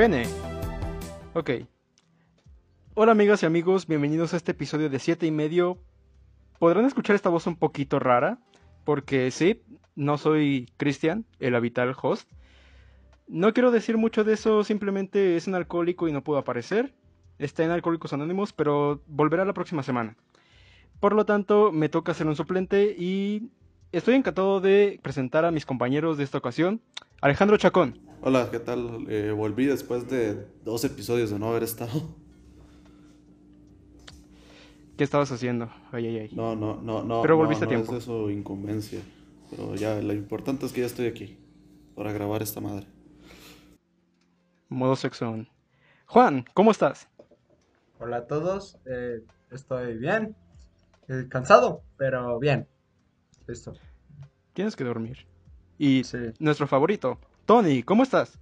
Pene. Ok. Hola amigas y amigos, bienvenidos a este episodio de 7 y medio. Podrán escuchar esta voz un poquito rara, porque sí, no soy Cristian, el habitual host. No quiero decir mucho de eso, simplemente es un alcohólico y no puedo aparecer. Está en Alcohólicos Anónimos, pero volverá la próxima semana. Por lo tanto, me toca ser un suplente y estoy encantado de presentar a mis compañeros de esta ocasión. Alejandro Chacón. Hola, ¿qué tal? Eh, volví después de dos episodios de no haber estado. ¿Qué estabas haciendo? Ay, ay, ay. No, no, no, no. Pero volviste no, a no tiempo. Es eso incumbencia. Pero ya, lo importante es que ya estoy aquí para grabar esta madre. Modo sexón. Juan, ¿cómo estás? Hola a todos, eh, estoy bien, eh, cansado, pero bien. Listo. Tienes que dormir. Y Sí. nuestro favorito, Tony, ¿cómo estás?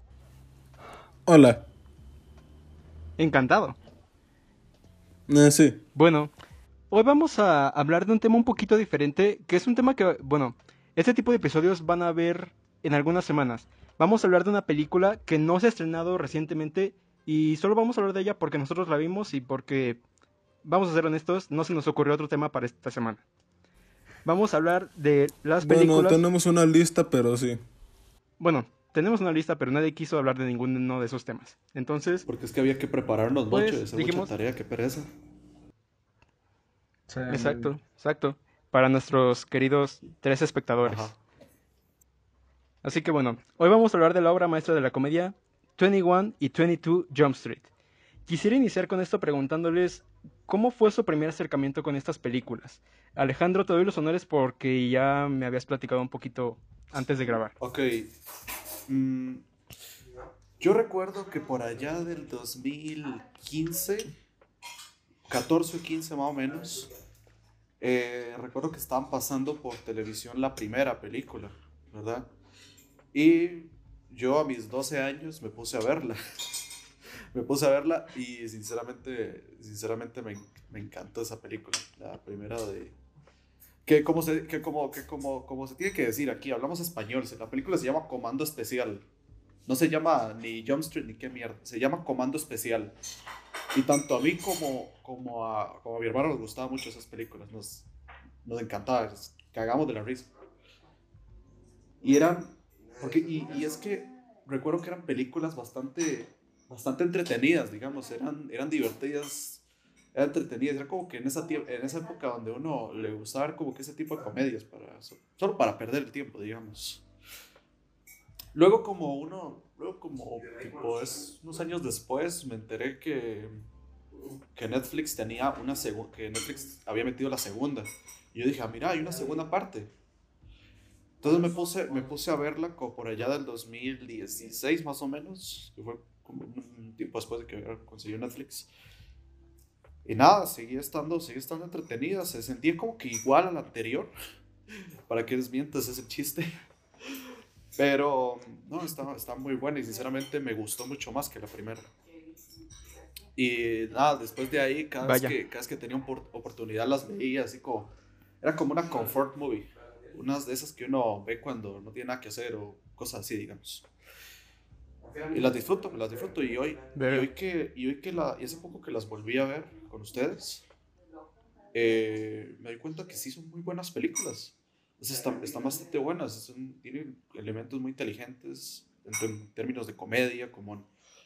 Hola. Encantado. Eh, sí. Bueno, hoy vamos a hablar de un tema un poquito diferente, que es un tema que, bueno, este tipo de episodios van a ver en algunas semanas. Vamos a hablar de una película que no se ha estrenado recientemente y solo vamos a hablar de ella porque nosotros la vimos y porque, vamos a ser honestos, no se nos ocurrió otro tema para esta semana. Vamos a hablar de las Bueno, películas... tenemos una lista, pero sí. Bueno, tenemos una lista, pero nadie quiso hablar de ninguno de esos temas. Entonces, Porque es que había que prepararnos Pues, mucho, hacer dijimos- mucha tarea, qué pereza. Sí, exacto, exacto. Para nuestros queridos tres espectadores. Ajá. Así que bueno, hoy vamos a hablar de la obra maestra de la comedia 21 y 22 Jump Street. Quisiera iniciar con esto preguntándoles cómo fue su primer acercamiento con estas películas. Alejandro, te doy los honores porque ya me habías platicado un poquito antes de grabar. Ok. Mm, yo recuerdo que por allá del 2015, 14 o 15 más o menos, eh, recuerdo que estaban pasando por televisión la primera película, ¿verdad? Y yo a mis 12 años me puse a verla. Me puse a verla y sinceramente, sinceramente me, me encantó esa película, la primera de, que como se, que como, que como, como se tiene que decir aquí, hablamos español, la película se llama Comando Especial. No se llama ni Jump Street ni qué mierda, se llama Comando Especial. Y tanto a mí como, como, a, como a mi hermano nos gustaban mucho esas películas, nos, nos encantaba, cagamos de la risa. Y eran, porque, y, y es que recuerdo que eran películas bastante, bastante entretenidas, digamos, eran, eran divertidas era entretenida, era como que en esa, en esa época donde uno le gustaba como que ese tipo de comedias, para, so- solo para perder el tiempo, digamos. Luego como uno, luego como tipo es, unos años después me enteré que, que Netflix tenía una segunda, que Netflix había metido la segunda. Y yo dije, ah, mira, hay una segunda parte. Entonces me puse, me puse a verla como por allá del 2016 más o menos, que fue un tiempo después de que había conseguido Netflix. Y nada, seguía estando, seguía estando entretenida, se sentía como que igual a la anterior. Para que les mientas ese chiste. Pero no, está, está muy buena y sinceramente me gustó mucho más que la primera. Y nada, después de ahí, cada, vez que, cada vez que tenía opor- oportunidad las veía así como... Era como una comfort movie. Unas de esas que uno ve cuando no tiene nada que hacer o cosas así, digamos. Y las disfruto, las disfruto. Y hoy, y hoy que, y hoy que la, y hace poco que las volví a ver con ustedes, eh, me di cuenta que sí son muy buenas películas. Sea, están, están bastante buenas, son- tienen elementos muy inteligentes, tanto en términos de comedia, como en,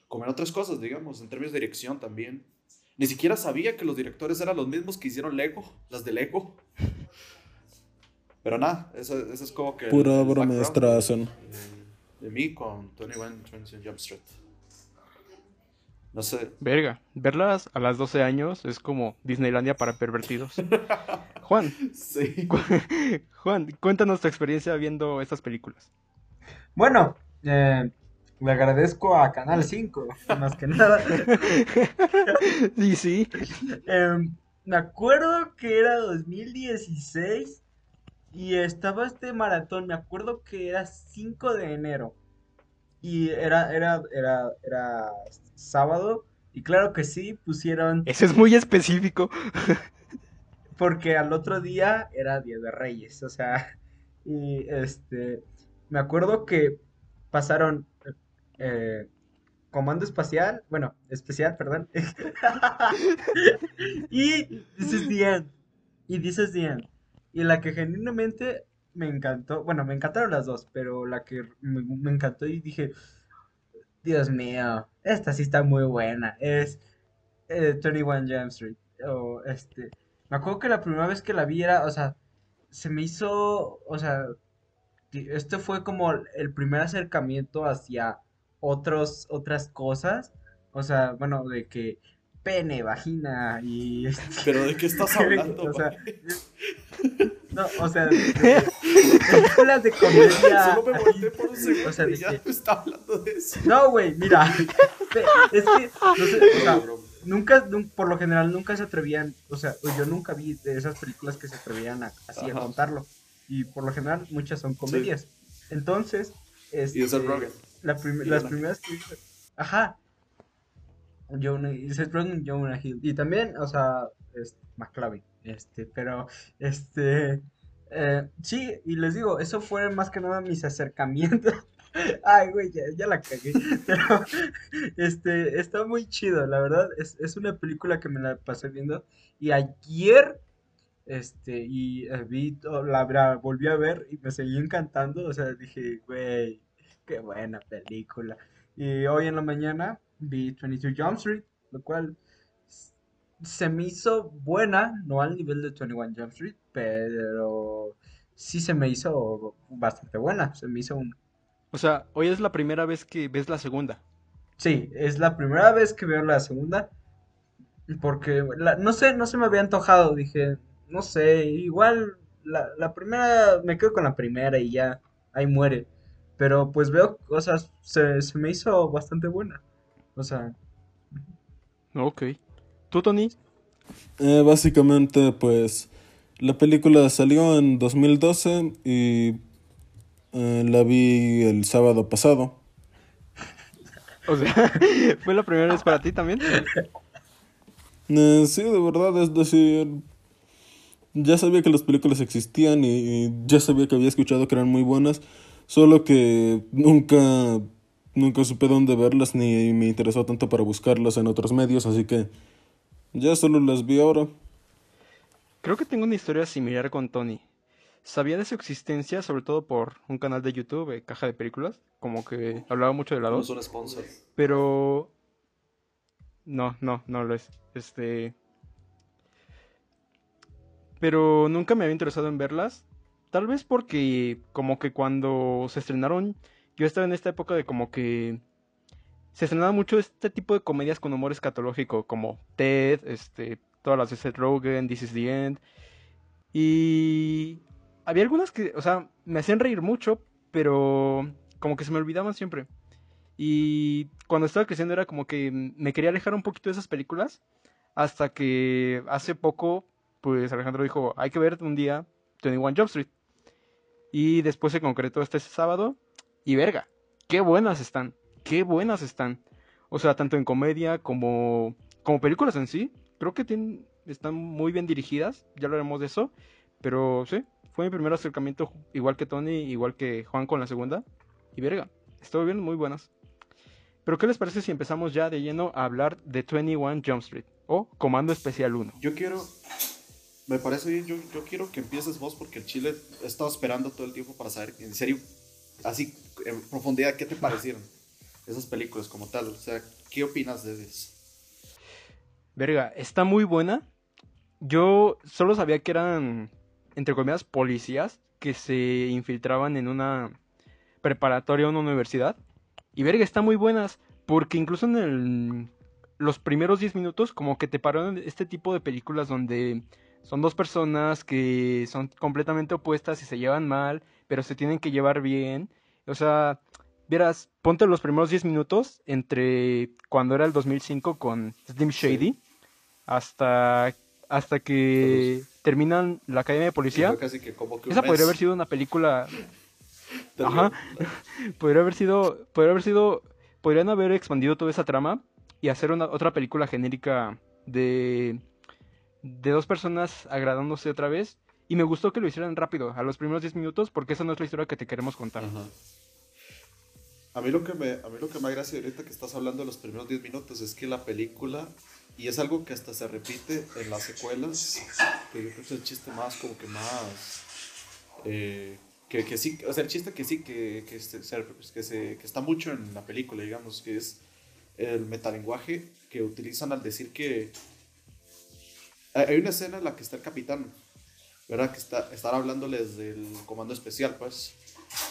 como en otras cosas, digamos, en términos de dirección también. Ni siquiera sabía que los directores eran los mismos que hicieron Lego, las de Lego. Pero nada, eso, eso es como que... Pura broma de. De, mí con 21 21 Jump Street. No sé, Verga, verlas a las 12 años es como Disneylandia para pervertidos. Juan, sí. Juan, cuéntanos tu experiencia viendo estas películas. Bueno, eh, le agradezco a Canal 5, más que nada. Sí, sí. Em, me acuerdo que era 2016 y estaba este maratón, me acuerdo que era 5 de enero y era, era, era, era sábado y claro que sí, pusieron Ese es muy específico. porque al otro día era Día de Reyes, o sea, y este, me acuerdo que pasaron eh, Comando Espacial, bueno, especial, perdón. y This is the End. Y This is the End. Y la que genuinamente me encantó, bueno, me encantaron las dos, pero la que me, me encantó y dije, Dios mío, esta sí está muy buena, es eh, 21 Jump Street. O este, me acuerdo que la primera vez que la vi era, o sea, se me hizo, o sea, este fue como el primer acercamiento hacia otros, otras cosas, o sea, bueno, de que pene, vagina y ¿Pero de qué estás hablando? O sea? No, o sea, de, de- películas de comedia. Solo me volteé por un segundo o sea, de y ya que- está hablando de eso. No, güey, mira, es que, no sé, o sea, nunca, nun- por lo general, nunca se atrevían, o sea, yo nunca vi de esas películas que se atrevían a, así a contarlo. Y por lo general, muchas son comedias. Entonces, este, Y Seth Rogen. la prim- Y las primeras que Ajá. Jonah, y Seth Rogen y Jonah Hill. Y también, o sea, este, McLovin. Este, pero, este. eh, sí, y les digo, eso fue más que nada mis acercamientos. Ay, güey, ya, la cagué. Pero, este, está muy chido, la verdad. Es, es una película que me la pasé viendo. Y ayer, este, y eh, vi, to- la, la volví a ver y me seguí encantando. O sea, dije, güey, qué buena película. Y hoy en la mañana vi 22 Jump Street, lo cual se me hizo buena, no al nivel de 21 Jump Street, pero sí se me hizo bastante buena. Se me hizo un O sea, hoy es la primera vez que ves la segunda. Sí, es la primera vez que veo la segunda. Porque, la- no sé, no se me había antojado. Dije, no sé, igual la, la primera, me quedo con la primera y ya, ahí muere. Pero pues veo cosas, se, se me hizo bastante buena. O sea, Ok. ¿Tú, Tony? Eh, básicamente, pues, la película salió en 2012 y eh, la vi el sábado pasado. O sea, ¿fue la primera vez para ti también? Eh, sí, de verdad, es decir, ya sabía que las películas existían y, y ya sabía que había escuchado que eran muy buenas, solo que nunca, nunca supe dónde verlas ni me interesó tanto para buscarlas en otros medios, así que ya solo las vi ahora. Creo que tengo una historia similar con Tony. Sabía de su existencia, sobre todo por un canal de YouTube, eh, Caja de Películas, como que hablaba mucho de la No 2, es un sponsor. pero... No, no, no lo es. Este... Pero nunca me había interesado en verlas. Tal vez porque como que cuando se estrenaron, yo estaba en esta época de como que se estrenaba mucho este tipo de comedias con humor escatológico, como Ted, este, todas las de Seth Rogen, This is the End. Y había algunas que, o sea, me hacían reír mucho, pero como que se me olvidaban siempre. Y cuando estaba creciendo era como que me quería alejar un poquito de esas películas, hasta que hace poco, pues Alejandro dijo, hay que ver un día 21 Jump Street. Y después se concretó este sábado, y verga, qué buenas están, qué buenas están. O sea, tanto en comedia como, como películas en sí, creo que tienen, están muy bien dirigidas, ya hablaremos de eso. Pero sí, fue mi primer acercamiento, igual que Tony, igual que Juan con la segunda. Y verga, estuvo bien, muy buenas. Pero ¿qué les parece si empezamos ya de lleno a hablar de 21 Jump Street o Comando Especial 1? Yo quiero. Me parece bien, yo, yo quiero que empieces vos porque el Chile he estado esperando todo el tiempo para saber, en serio, así, en profundidad, ¿qué te parecieron esas películas como tal? O sea, ¿qué opinas de eso? Verga, está muy buena. Yo solo sabía que eran, entre comillas, policías que se infiltraban en una preparatoria o una universidad. Y verga, están muy buenas. Porque incluso en el, los primeros 10 minutos, como que te pararon este tipo de películas donde son dos personas que son completamente opuestas y se llevan mal, pero se tienen que llevar bien. O sea, vieras, ponte los primeros 10 minutos entre cuando era el 2005 con Slim Shady hasta, hasta que terminan la Academia de Policía. Fue casi que como que un Esa podría haber sido una película ajá. podría haber sido, podría haber sido, podrían haber expandido toda esa trama y hacer una otra película genérica de de dos personas agradándose otra vez y me gustó que lo hicieran rápido, a los primeros 10 minutos, porque esa no es la historia que te queremos contar. Ajá. A mí lo que me, a mí lo que me gracia ahorita que estás hablando de los primeros 10 minutos es que la película, y es algo que hasta se repite en las secuelas, que yo creo que es el chiste más, como que más, eh, que, que sí, o sea, el chiste que sí, que, que, se, que, se, que está mucho en la película, digamos, que es el metalenguaje que utilizan al decir que hay una escena en la que está el capitán, ¿verdad? Que está, están hablándoles del comando especial, pues.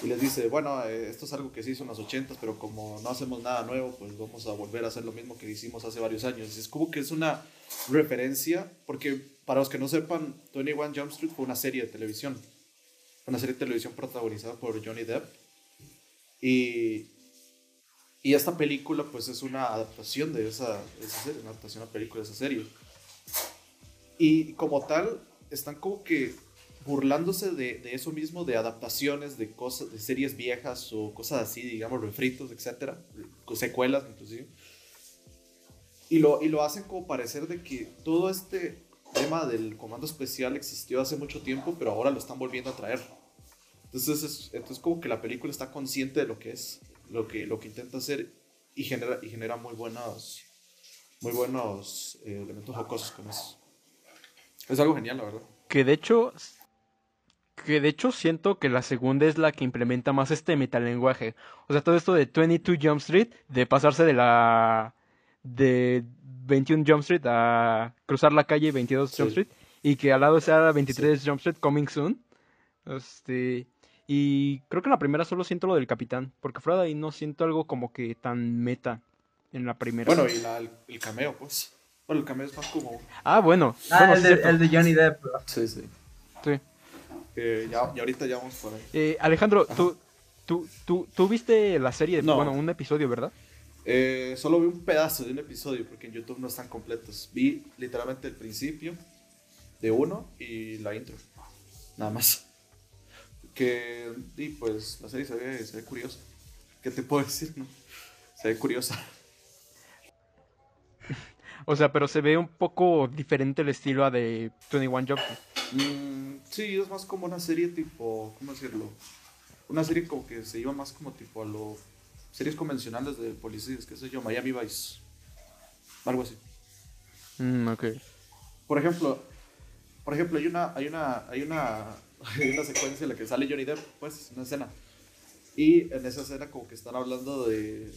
Y les dice, bueno, eh, esto es algo que se hizo en los 80, pero como no hacemos nada nuevo, pues vamos a volver a hacer lo mismo que hicimos hace varios años. Es como que es una referencia, porque para los que no sepan, 21 Jump Street fue una serie de televisión. Una serie de televisión protagonizada por Johnny Depp. Y, y esta película, pues es una adaptación de esa, de esa serie, una adaptación a película de esa serie. Y como tal, están como que burlándose de, de, eso mismo, de adaptaciones de cosas, de series viejas o cosas así, digamos, refritos, etcétera, secuelas inclusive. Y lo, y lo hacen como parecer de que todo este tema del comando especial existió hace mucho tiempo, pero ahora lo están volviendo a traer. Entonces, es, entonces como que la película está consciente de lo que es, lo que, lo que intenta hacer y genera, y genera muy buenos, muy buenos eh, elementos jocosos con eso. Es algo genial, la verdad. Que de hecho, que de hecho siento que la segunda es la que implementa más este metalenguaje. O sea, todo esto de 22 Jump Street, de pasarse de la de 21 Jump Street a cruzar la calle 22 Jump Street y que al lado sea 23 sí. Jump Street Coming Soon. Este, y creo que en la primera solo siento lo del capitán, porque fuera de ahí no siento algo como que tan meta en la primera. Bueno, y la, el, el cameo, pues. Bueno, el cameo es más como. Ah, bueno. Ah, bueno, el, de, el, de, Johnny Depp. Sí, sí. Sí. Ya, ahorita ya vamos por ahí. Eh, Alejandro, tú, tú, tú, tú, viste la serie, de, no. bueno, un episodio, ¿verdad? Eh, solo vi un pedazo de un episodio porque en YouTube no están completos. Vi literalmente el principio de uno y la intro. Nada más. Que, y pues la serie se ve, se ve curiosa. ¿Qué te puedo decir? No? Se ve curiosa. O sea, pero se ve un poco diferente el estilo a de 21 Jump mm, sí, es más como una serie tipo, ¿cómo decirlo? Una serie como que se iba más como tipo a lo series convencionales de policías, qué sé yo, Miami Vice. Algo así. Mm, ok. Por ejemplo, por ejemplo, hay una, hay una, hay una, hay una secuencia en la que sale Johnny Depp, pues, una escena. Y en esa escena como que están hablando de,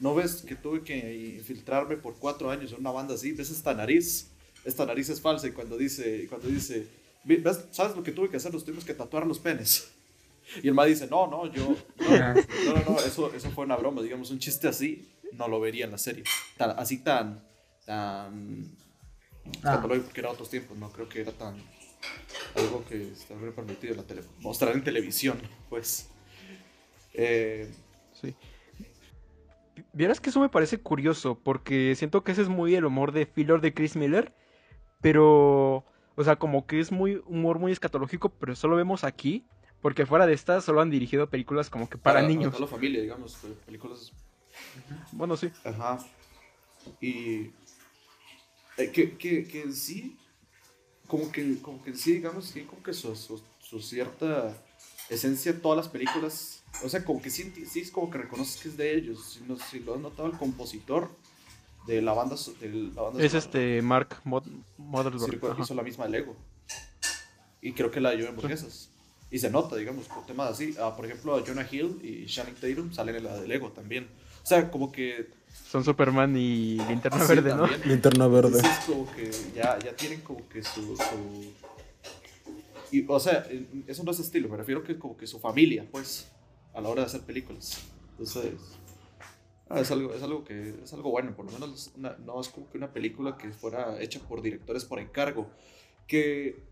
¿no ves que tuve que infiltrarme por cuatro años en una banda así? ¿Ves esta nariz? Esta nariz es falsa y cuando dice, cuando dice, ¿ves? ¿sabes lo que tuve que hacer? Nos tuvimos que tatuar los penes. Y el ma dice, no, no, yo, no, no, no, no, eso, eso fue una broma, digamos, un chiste así, no lo vería en la serie. Tan, así tan, tan, ah. porque era otros tiempos, no creo que era tan, algo que estaría permitido en la tele, mostrar en televisión, pues. Eh, sí. Vieras que eso me parece curioso, porque siento que ese es muy el humor de filler de Chris Miller, pero, o sea, como que es muy humor muy escatológico, pero solo vemos aquí, porque fuera de estas solo han dirigido películas como que para, para niños. Para la familia, digamos, películas. Bueno, sí. Ajá. Y eh, que, que, que en sí, como que, como que en sí, digamos, tiene como que su, su, su cierta esencia todas las películas. O sea, como que sí, sí es como que reconoces que es de ellos. Si, no, si lo has notado, el compositor de la banda. De la banda es este Mark Mod Mothersbaugh. Sí, hizo la misma de Lego. Y creo que la dio en hamburguesas. Y se nota, digamos, con temas así. Ah, por ejemplo, Jonah Hill y Shannon Tatum salen en la de Lego también. O sea, como que. Son Superman y Linterna sí, Verde, ¿no? También. Linterna Verde. Entonces, como que ya, ya tienen como que su. su... Y, o sea, eso no es estilo, me refiero que como que su familia, pues, a la hora de hacer películas. Entonces, ah, es, algo, es algo que es algo bueno, por lo menos una, no es como que una película que fuera hecha por directores por encargo. Que,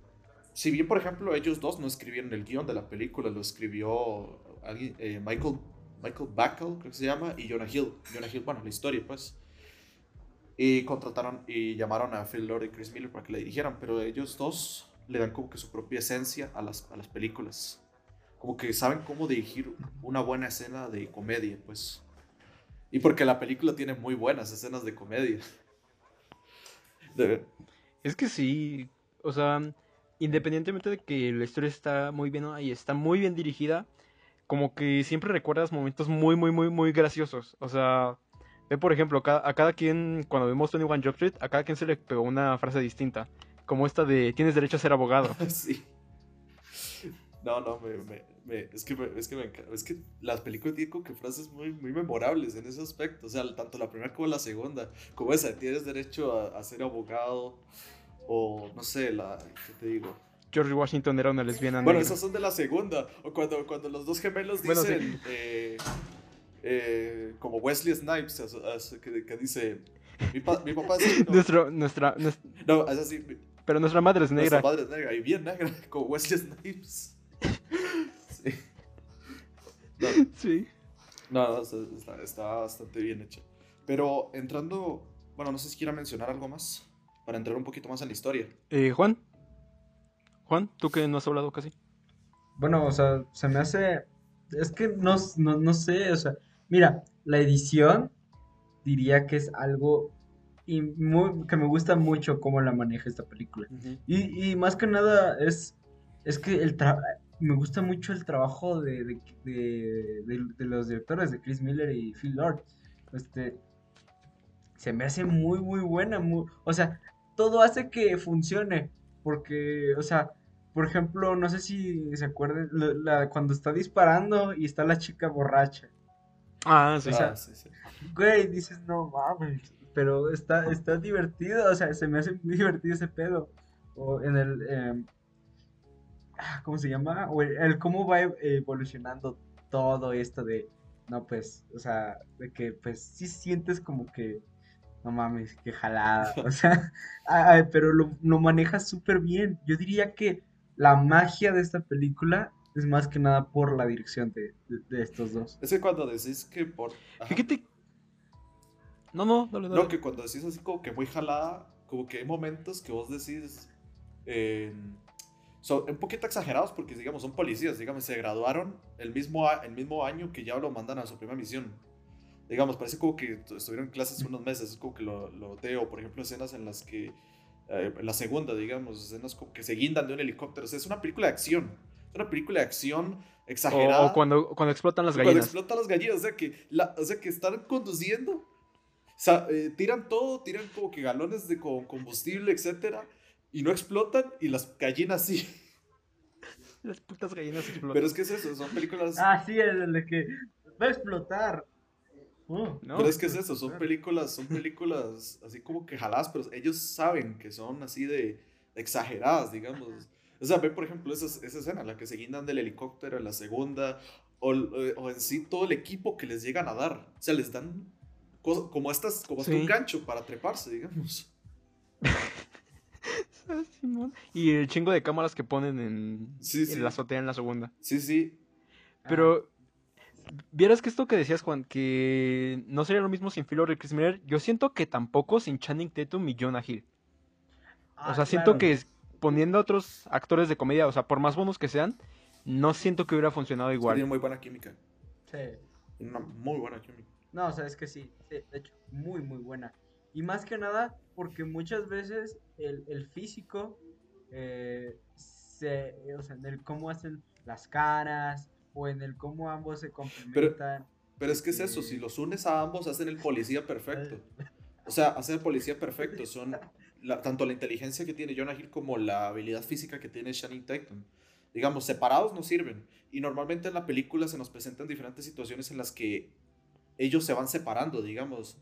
si bien, por ejemplo, ellos dos no escribieron el guion de la película, lo escribió alguien, eh, Michael, Michael Bacall, creo que se llama, y Jonah Hill. Jonah Hill, bueno, la historia, pues. Y contrataron y llamaron a Phil Lord y Chris Miller para que la dirigieran, pero ellos dos le dan como que su propia esencia a las, a las películas. Como que saben cómo dirigir una buena escena de comedia, pues. Y porque la película tiene muy buenas escenas de comedia. De... Es que sí, o sea, independientemente de que la historia está muy bien y está muy bien dirigida, como que siempre recuerdas momentos muy, muy, muy, muy graciosos. O sea, ve por ejemplo, a cada quien, cuando vemos 21 Jump Street, a cada quien se le pegó una frase distinta. Como esta de tienes derecho a ser abogado. sí. No, no, me, me- me- es, que me, es, que me es que las películas tienen como que frases muy, muy memorables en ese aspecto. O sea, tanto la primera como la segunda. Como esa, tienes derecho a, a ser abogado. O no sé, la. ¿Qué te digo? George Washington era una lesbiana Bueno, negra. esas son de la segunda. O cuando, cuando los dos gemelos Bueno, sí. dicen. eh, eh, como Wesley Snipes, que, que dice. Mi, pa- mi papá es. No, Nuestro, nuestra, nues- no, es así. pero nuestra madre es Nuestra negra. madre es negra y bien negra, como Wesley Snipes. Sí. No, Sí. no, no, está, bastante bien hecha. Pero entrando, bueno, no sé si quiera mencionar algo más para entrar un poquito más en la historia. Eh, Juan. Juan, tú que no has hablado casi. Bueno, o sea, se me hace. Es que no, no, no sé, o sea, mira, la edición diría que es algo y muy- que me gusta mucho cómo la maneja esta película. Y, y más que nada es, es que el tra- me gusta mucho el trabajo de, de, de- de- de los directores, de Chris Miller y Phil Lord. Este, se me hace muy, muy buena. muy- o sea, todo hace que funcione. Porque, o sea, por ejemplo, no sé si se acuerdan, la- la- cuando está disparando y está la chica borracha. Ah, sí. O sea, Ah, sí, sí. Güey, dices, no mames, pero está, está divertido, o sea, se me hace muy divertido ese pedo. O en el, em, ¿cómo se llama? O el, el cómo va evolucionando todo esto de, no, pues, o sea, de que, pues, sí sientes como que, no mames, que jalada, o sea, ay, pero lo, lo maneja súper bien. Yo diría que la magia de esta película es más que nada por la dirección de, de- de estos dos. Es que cuando decís que por... ajá. Fíjate. No, no, dale, dale. No, que cuando decís así como que muy jalada, como que hay momentos que vos decís... eh, son un poquito exagerados porque, digamos, son policías, digamos, se graduaron el mismo, el mismo año que ya lo mandan a su primera misión. Digamos, parece como que tu- estuvieron en clases unos meses, es como que lo, lo noteo, por ejemplo, escenas en las que, eh, en la segunda, digamos, escenas como que se guindan de un helicóptero, o sea, es una película de acción, es una película de acción exagerada. O, o cuando, cuando explotan las Cuando gallinas. explotan las gallinas, o sea que, la, o sea que están conduciendo, o sea, eh, tiran todo, tiran como que galones de co- combustible, etcétera, y no explotan, y las gallinas sí. Las putas gallinas explotan. Pero es que es eso, son películas. Ah, sí, el de que va a explotar. Uh, No, pero es que es eso, son películas, son películas así como que jaladas, pero ellos saben que son así de exageradas, digamos. O sea, ve por ejemplo esa, esa escena, la que se guindan del helicóptero en la segunda, o, o en sí todo el equipo que les llegan a dar. O sea, les dan cosas como estas, como hasta un gancho para treparse, digamos. Ah, Simón. Y el chingo de cámaras que ponen en, Sí, sí. en la azotea en la segunda. Sí, sí. Pero, vieras que esto que decías, Juan, que no sería lo mismo sin Phil y Chris Miller, yo siento que tampoco sin Channing Tatum y Jonah Hill. Ah, o sea, siento que poniendo a otros actores de comedia, o sea, por más buenos que sean, no siento que hubiera funcionado Tiene igual. muy buena química. Sí. Tiene una muy buena química. No, o sea, es que sí, sí, de hecho, muy, muy buena. Y más que nada, porque muchas veces el, el físico, eh, se, o sea, en el cómo hacen las caras, o en el cómo ambos se complementan. Pero es que es eso, si los unes a ambos, hacen el policía perfecto. O sea, hacen el policía perfecto. Son la- tanto la inteligencia que tiene Jonah Hill como la habilidad física que tiene Channing Tatum. Digamos, separados no sirven. Y normalmente en la película se nos presentan diferentes situaciones en las que ellos se van separando, digamos.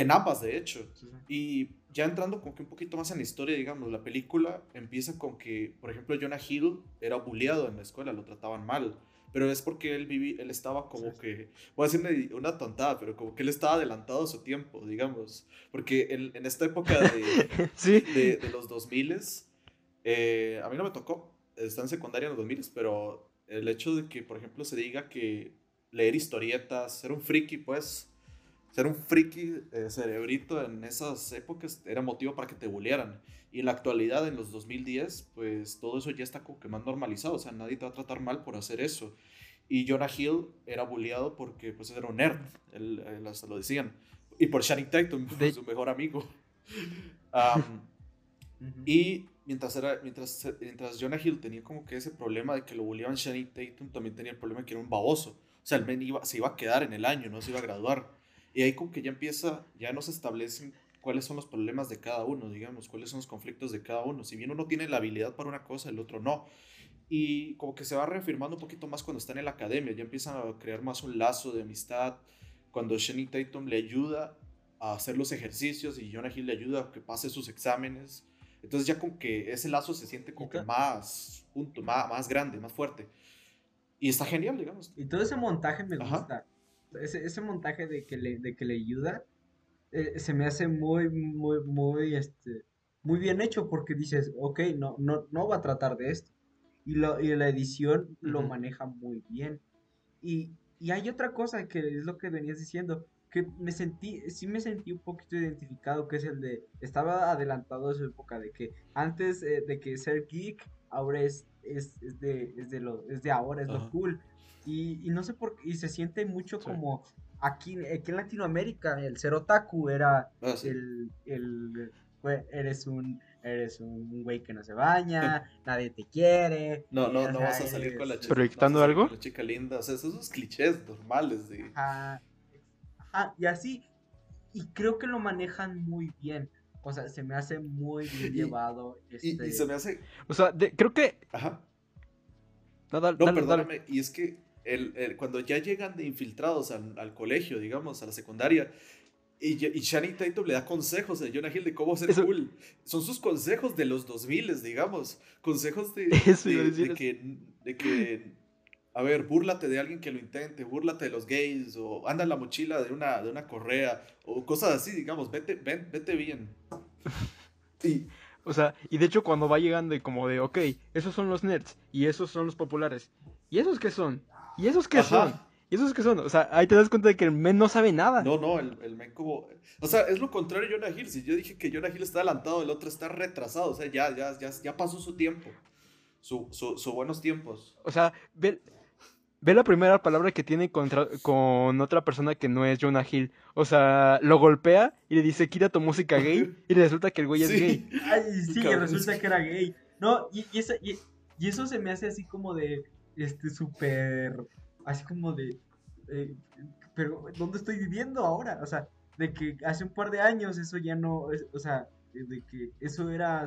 En ambas, de hecho. Sí. Y ya entrando como que un poquito más en la historia, digamos, la película empieza con que, por ejemplo, Jonah Hill era bulleado en la escuela, lo trataban mal. Pero es porque él, viví, él estaba como Sí. que, voy a decir una, una tontada, pero como que él estaba adelantado a su tiempo, digamos. Porque en, en esta época de, Sí, de, de los 2000 eh, a mí no me tocó, está en secundaria en los 2000 pero el hecho de que, por ejemplo, se diga que leer historietas, ser un friki, pues, ser un friki eh, cerebrito en esas épocas era motivo para que te bullearan. Y en la actualidad, en los 2010, pues todo eso ya está como que más normalizado, o sea, nadie te va a tratar mal por hacer eso. Y Jonah Hill era bulleado porque pues era un nerd, él, él hasta lo decían. Y por Channing Tatum, De- su mejor amigo. Am, Ujú. y mientras, era, mientras, mientras Jonah Hill tenía como que ese problema de que lo bulliaban Shane Tatum, también tenía el problema de que era un baboso. O sea, el men iba, se iba a quedar en el año, no se iba a graduar. Y ahí como que ya empieza, ya no se establecen cuáles son los problemas de cada uno, digamos, cuáles son los conflictos de cada uno. Si bien uno tiene la habilidad para una cosa, el otro no. Y como que se va reafirmando un poquito más cuando están en la academia, ya empiezan a crear más un lazo de amistad. Cuando Shane Tatum le ayuda a hacer los ejercicios y Jonah Hill le ayuda a que pase sus exámenes. Entonces ya como que ese lazo se siente como que más junto, más, más grande, más fuerte. Y está genial, digamos. Y todo ese montaje me Ajá. gusta. Ese, ese montaje de que le, de que le ayuda eh, se me hace muy, muy, muy, este, muy bien hecho porque dices, ok, no, no, no va a tratar de esto. Y, lo, y la edición lo maneja muy bien. Y, y hay otra cosa que es lo que venías diciendo, que me sentí, sí me sentí un poquito identificado, que es el de, estaba adelantado a su época, de que antes eh, de que ser geek, ahora es, es, es de, es de lo, es de ahora, es lo cool. Y, y no sé por qué, y se siente mucho Sí. como aquí, aquí en Latinoamérica, el ser otaku era Ah, sí. el, el eres un, eres un güey que no se baña, nadie te quiere. No, no, no sea, vas a salir con la chica. ¿Proyectando no algo? con la chica linda. O sea, esos son los clichés normales de. Ajá, ajá, y así, y creo que lo manejan muy bien. O sea, se me hace muy bien Y- llevado. Y, Este... y se me hace. O sea, de- creo que... Ajá. No, dale, No, dale, dale. perdóname. Y es que el, el- cuando ya llegan de infiltrados al, al colegio, digamos, a la secundaria, y, y Channing Tatum le da consejos a Jonah Hill de cómo ser Eso- cool. Son sus consejos de los 2000, digamos. Consejos de, Eso de, de que, de que, a ver, búrlate de alguien que lo intente, búrlate de los gays, o anda en la mochila de una, de una correa, o cosas así, digamos. Vete, ven- vete bien. Y, O sea, y de hecho cuando va llegando y como de, ok, esos son los nerds y esos son los populares. ¿Y esos qué son? ¿Y esos qué Ajá. son? ¿Y esos qué son? O sea, ahí te das cuenta de que el men no sabe nada. No, no, el, el men como... O sea, es lo contrario de Jonah Hill. Si yo dije que Jonah Hill está adelantado, el otro está retrasado. O sea, ya, ya, ya, ya pasó su tiempo. Su, su, su buenos tiempos. O sea, ve, ve la primera palabra que tiene contra, con otra persona que no es Jonah Hill. O sea, lo golpea y le dice, quita tu música gay. Y resulta que el güey es gay. Ay, sí, Cabrón, resulta que era gay. No, y, y, esa- y- y eso se me hace así como de, este, súper, así como de, eh, pero, ¿dónde estoy viviendo ahora? O sea, de que hace un par de años eso ya no, es- o sea, de que eso era,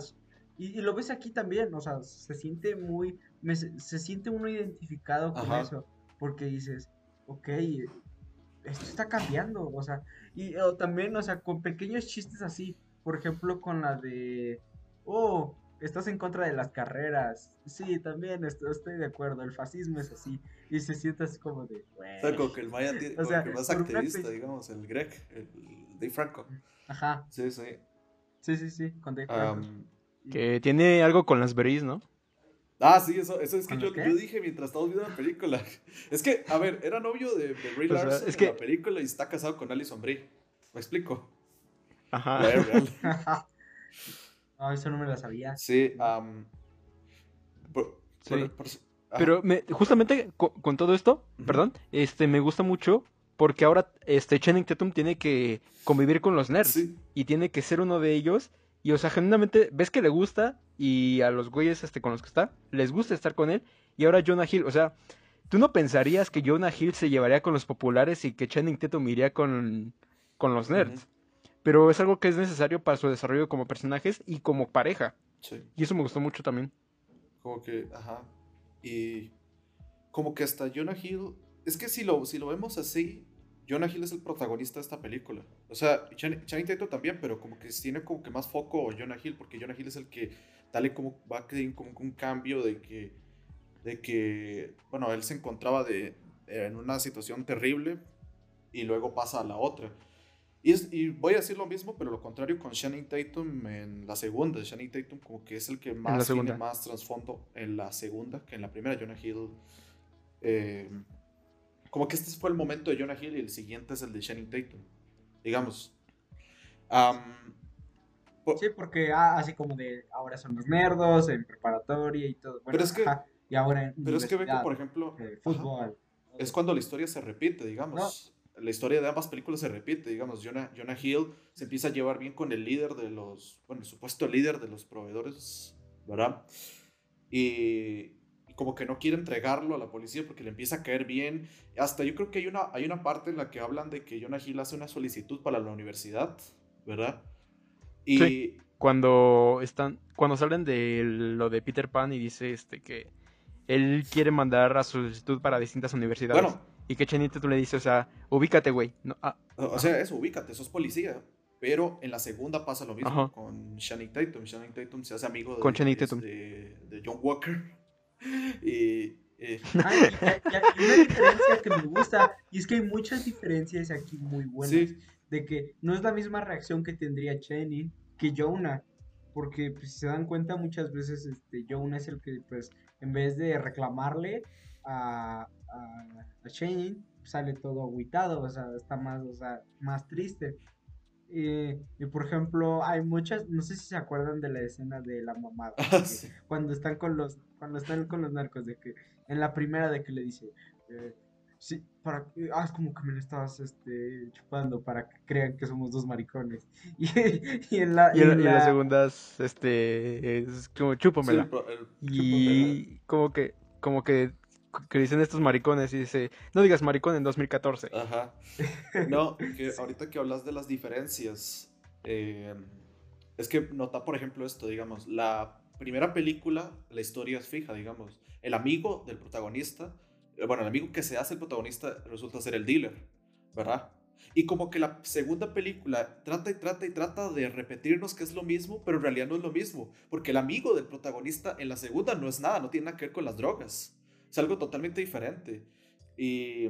y, y lo ves aquí también, o sea, se siente muy, me- se, siente uno identificado con Ajá. eso, porque dices, ok, esto está cambiando, o sea, y o también, o sea, con pequeños chistes así, por ejemplo, con la de, oh, estás en contra de las carreras, sí, también estoy, estoy de acuerdo, el fascismo es así, y se siente así como de, O sea, como "Güey". que el Maya tiene, O como sea, que más una activista, digamos, el Greg, el Dave Franco. ajá, Sí, sí. sí, sí, sí, con Dave Franco. Que tiene algo con las berries, ¿no? Ah, sí, eso, eso es que ¿Con yo, yo dije mientras estábamos viendo la película. Es que, a ver, era novio de, de Ray O sea, Larson es en que- la película y está casado con Alison Brie. ¿Me explico? Ajá. Verdad. Ah, eso no me lo sabía. Sí, am, por- Sí. por- por- ajá. Pero me, justamente co- con, todo esto, perdón, este me gusta mucho porque ahora este Channing Tatum tiene que convivir con los nerds Sí, y tiene que ser uno de ellos y o sea, genuinamente ves que le gusta y a los güeyes este con los que está les gusta estar con él y ahora Jonah Hill, o sea, tú no pensarías que Jonah Hill se llevaría con los populares y que Channing Tatum iría con con los nerds, pero es algo que es necesario para su desarrollo como personajes y como pareja sí. y eso me gustó mucho también. Como que, ajá. Y como que hasta Jonah Hill. Es que si lo, si lo vemos así, Jonah Hill es el protagonista de esta película. O sea, Chan- Channing Tatum también, pero como que tiene como que más foco Jonah Hill, porque Jonah Hill es el que dale como va a como un cambio de que, de que, bueno, él se encontraba de, en una situación terrible y luego pasa a la otra. Y, es- y voy a decir lo mismo, pero lo contrario con Channing Tatum en la segunda. Channing Tatum como que es el que más tiene más trasfondo en la segunda que en la primera. Jonah Hill... eh, como que este fue el momento de Jonah Hill y el siguiente es el de Channing Tatum. Digamos. Am, po- Sí, porque ah, así como de ahora son los nerdos en preparatoria y todo. Bueno, Pero es que- ajá, y ahora en pero es que ve que, universidad, por ejemplo... eh, ajá, fútbol. es cuando la historia se repite, digamos. La historia de ambas películas se repite, digamos. Jonah, Jonah Hill se empieza a llevar bien con el líder de los, bueno, el supuesto líder de los proveedores ¿verdad? Y como que no quiere entregarlo a la policía porque le empieza a caer bien. Hasta yo creo que hay una, hay una parte en la que hablan de que Jonah Hill hace una solicitud para la universidad, ¿verdad? Y Sí. Cuando están, cuando salen de lo de Peter Pan y dice este que él quiere mandar a solicitud para distintas universidades. bueno, Y que Chenito tú le dices, o sea, ubícate, güey. No, ah, o o sea, eso, ubícate, sos policía. Pero en la segunda pasa lo mismo Ajá. con Channing Tatum. Channing Tatum se hace amigo de, Con de- de- de John Walker. Y, eh, Ah, y, y- una diferencia que me gusta, y es que hay muchas diferencias aquí muy buenas. Sí. De que no es la misma reacción que tendría Cheney que Jonah. Porque pues, si se dan cuenta, muchas veces este, Jonah es el que, pues, en vez de reclamarle a, a, a sale todo agüitado, o sea, está más, o sea, más triste. Eh, y por ejemplo, hay muchas, no sé si se acuerdan de la escena de la mamada. Ah, sí. cuando están con los cuando están con los narcos de que en la primera de que le dice eh, sí para que ah es como que me lo estabas este chupando para que crean que somos dos maricones y, y en la y, en, y la- segundas, este, es como Sí, chúpamela. el el- y como que, como que, que dicen estos maricones y dice, no digas maricón en 2014. Ajá. No, que ahorita que hablas de las diferencias, eh, es que nota, por ejemplo, esto, digamos, la primera película, la historia es fija, digamos. El amigo del protagonista, eh, bueno, el amigo que se hace el protagonista resulta ser el dealer, ¿verdad? Y como que la segunda película trata y trata y trata de repetirnos que es lo mismo, pero en realidad no es lo mismo, porque el amigo del protagonista en la segunda no es nada, no tiene nada que ver con las drogas, es algo totalmente diferente. Y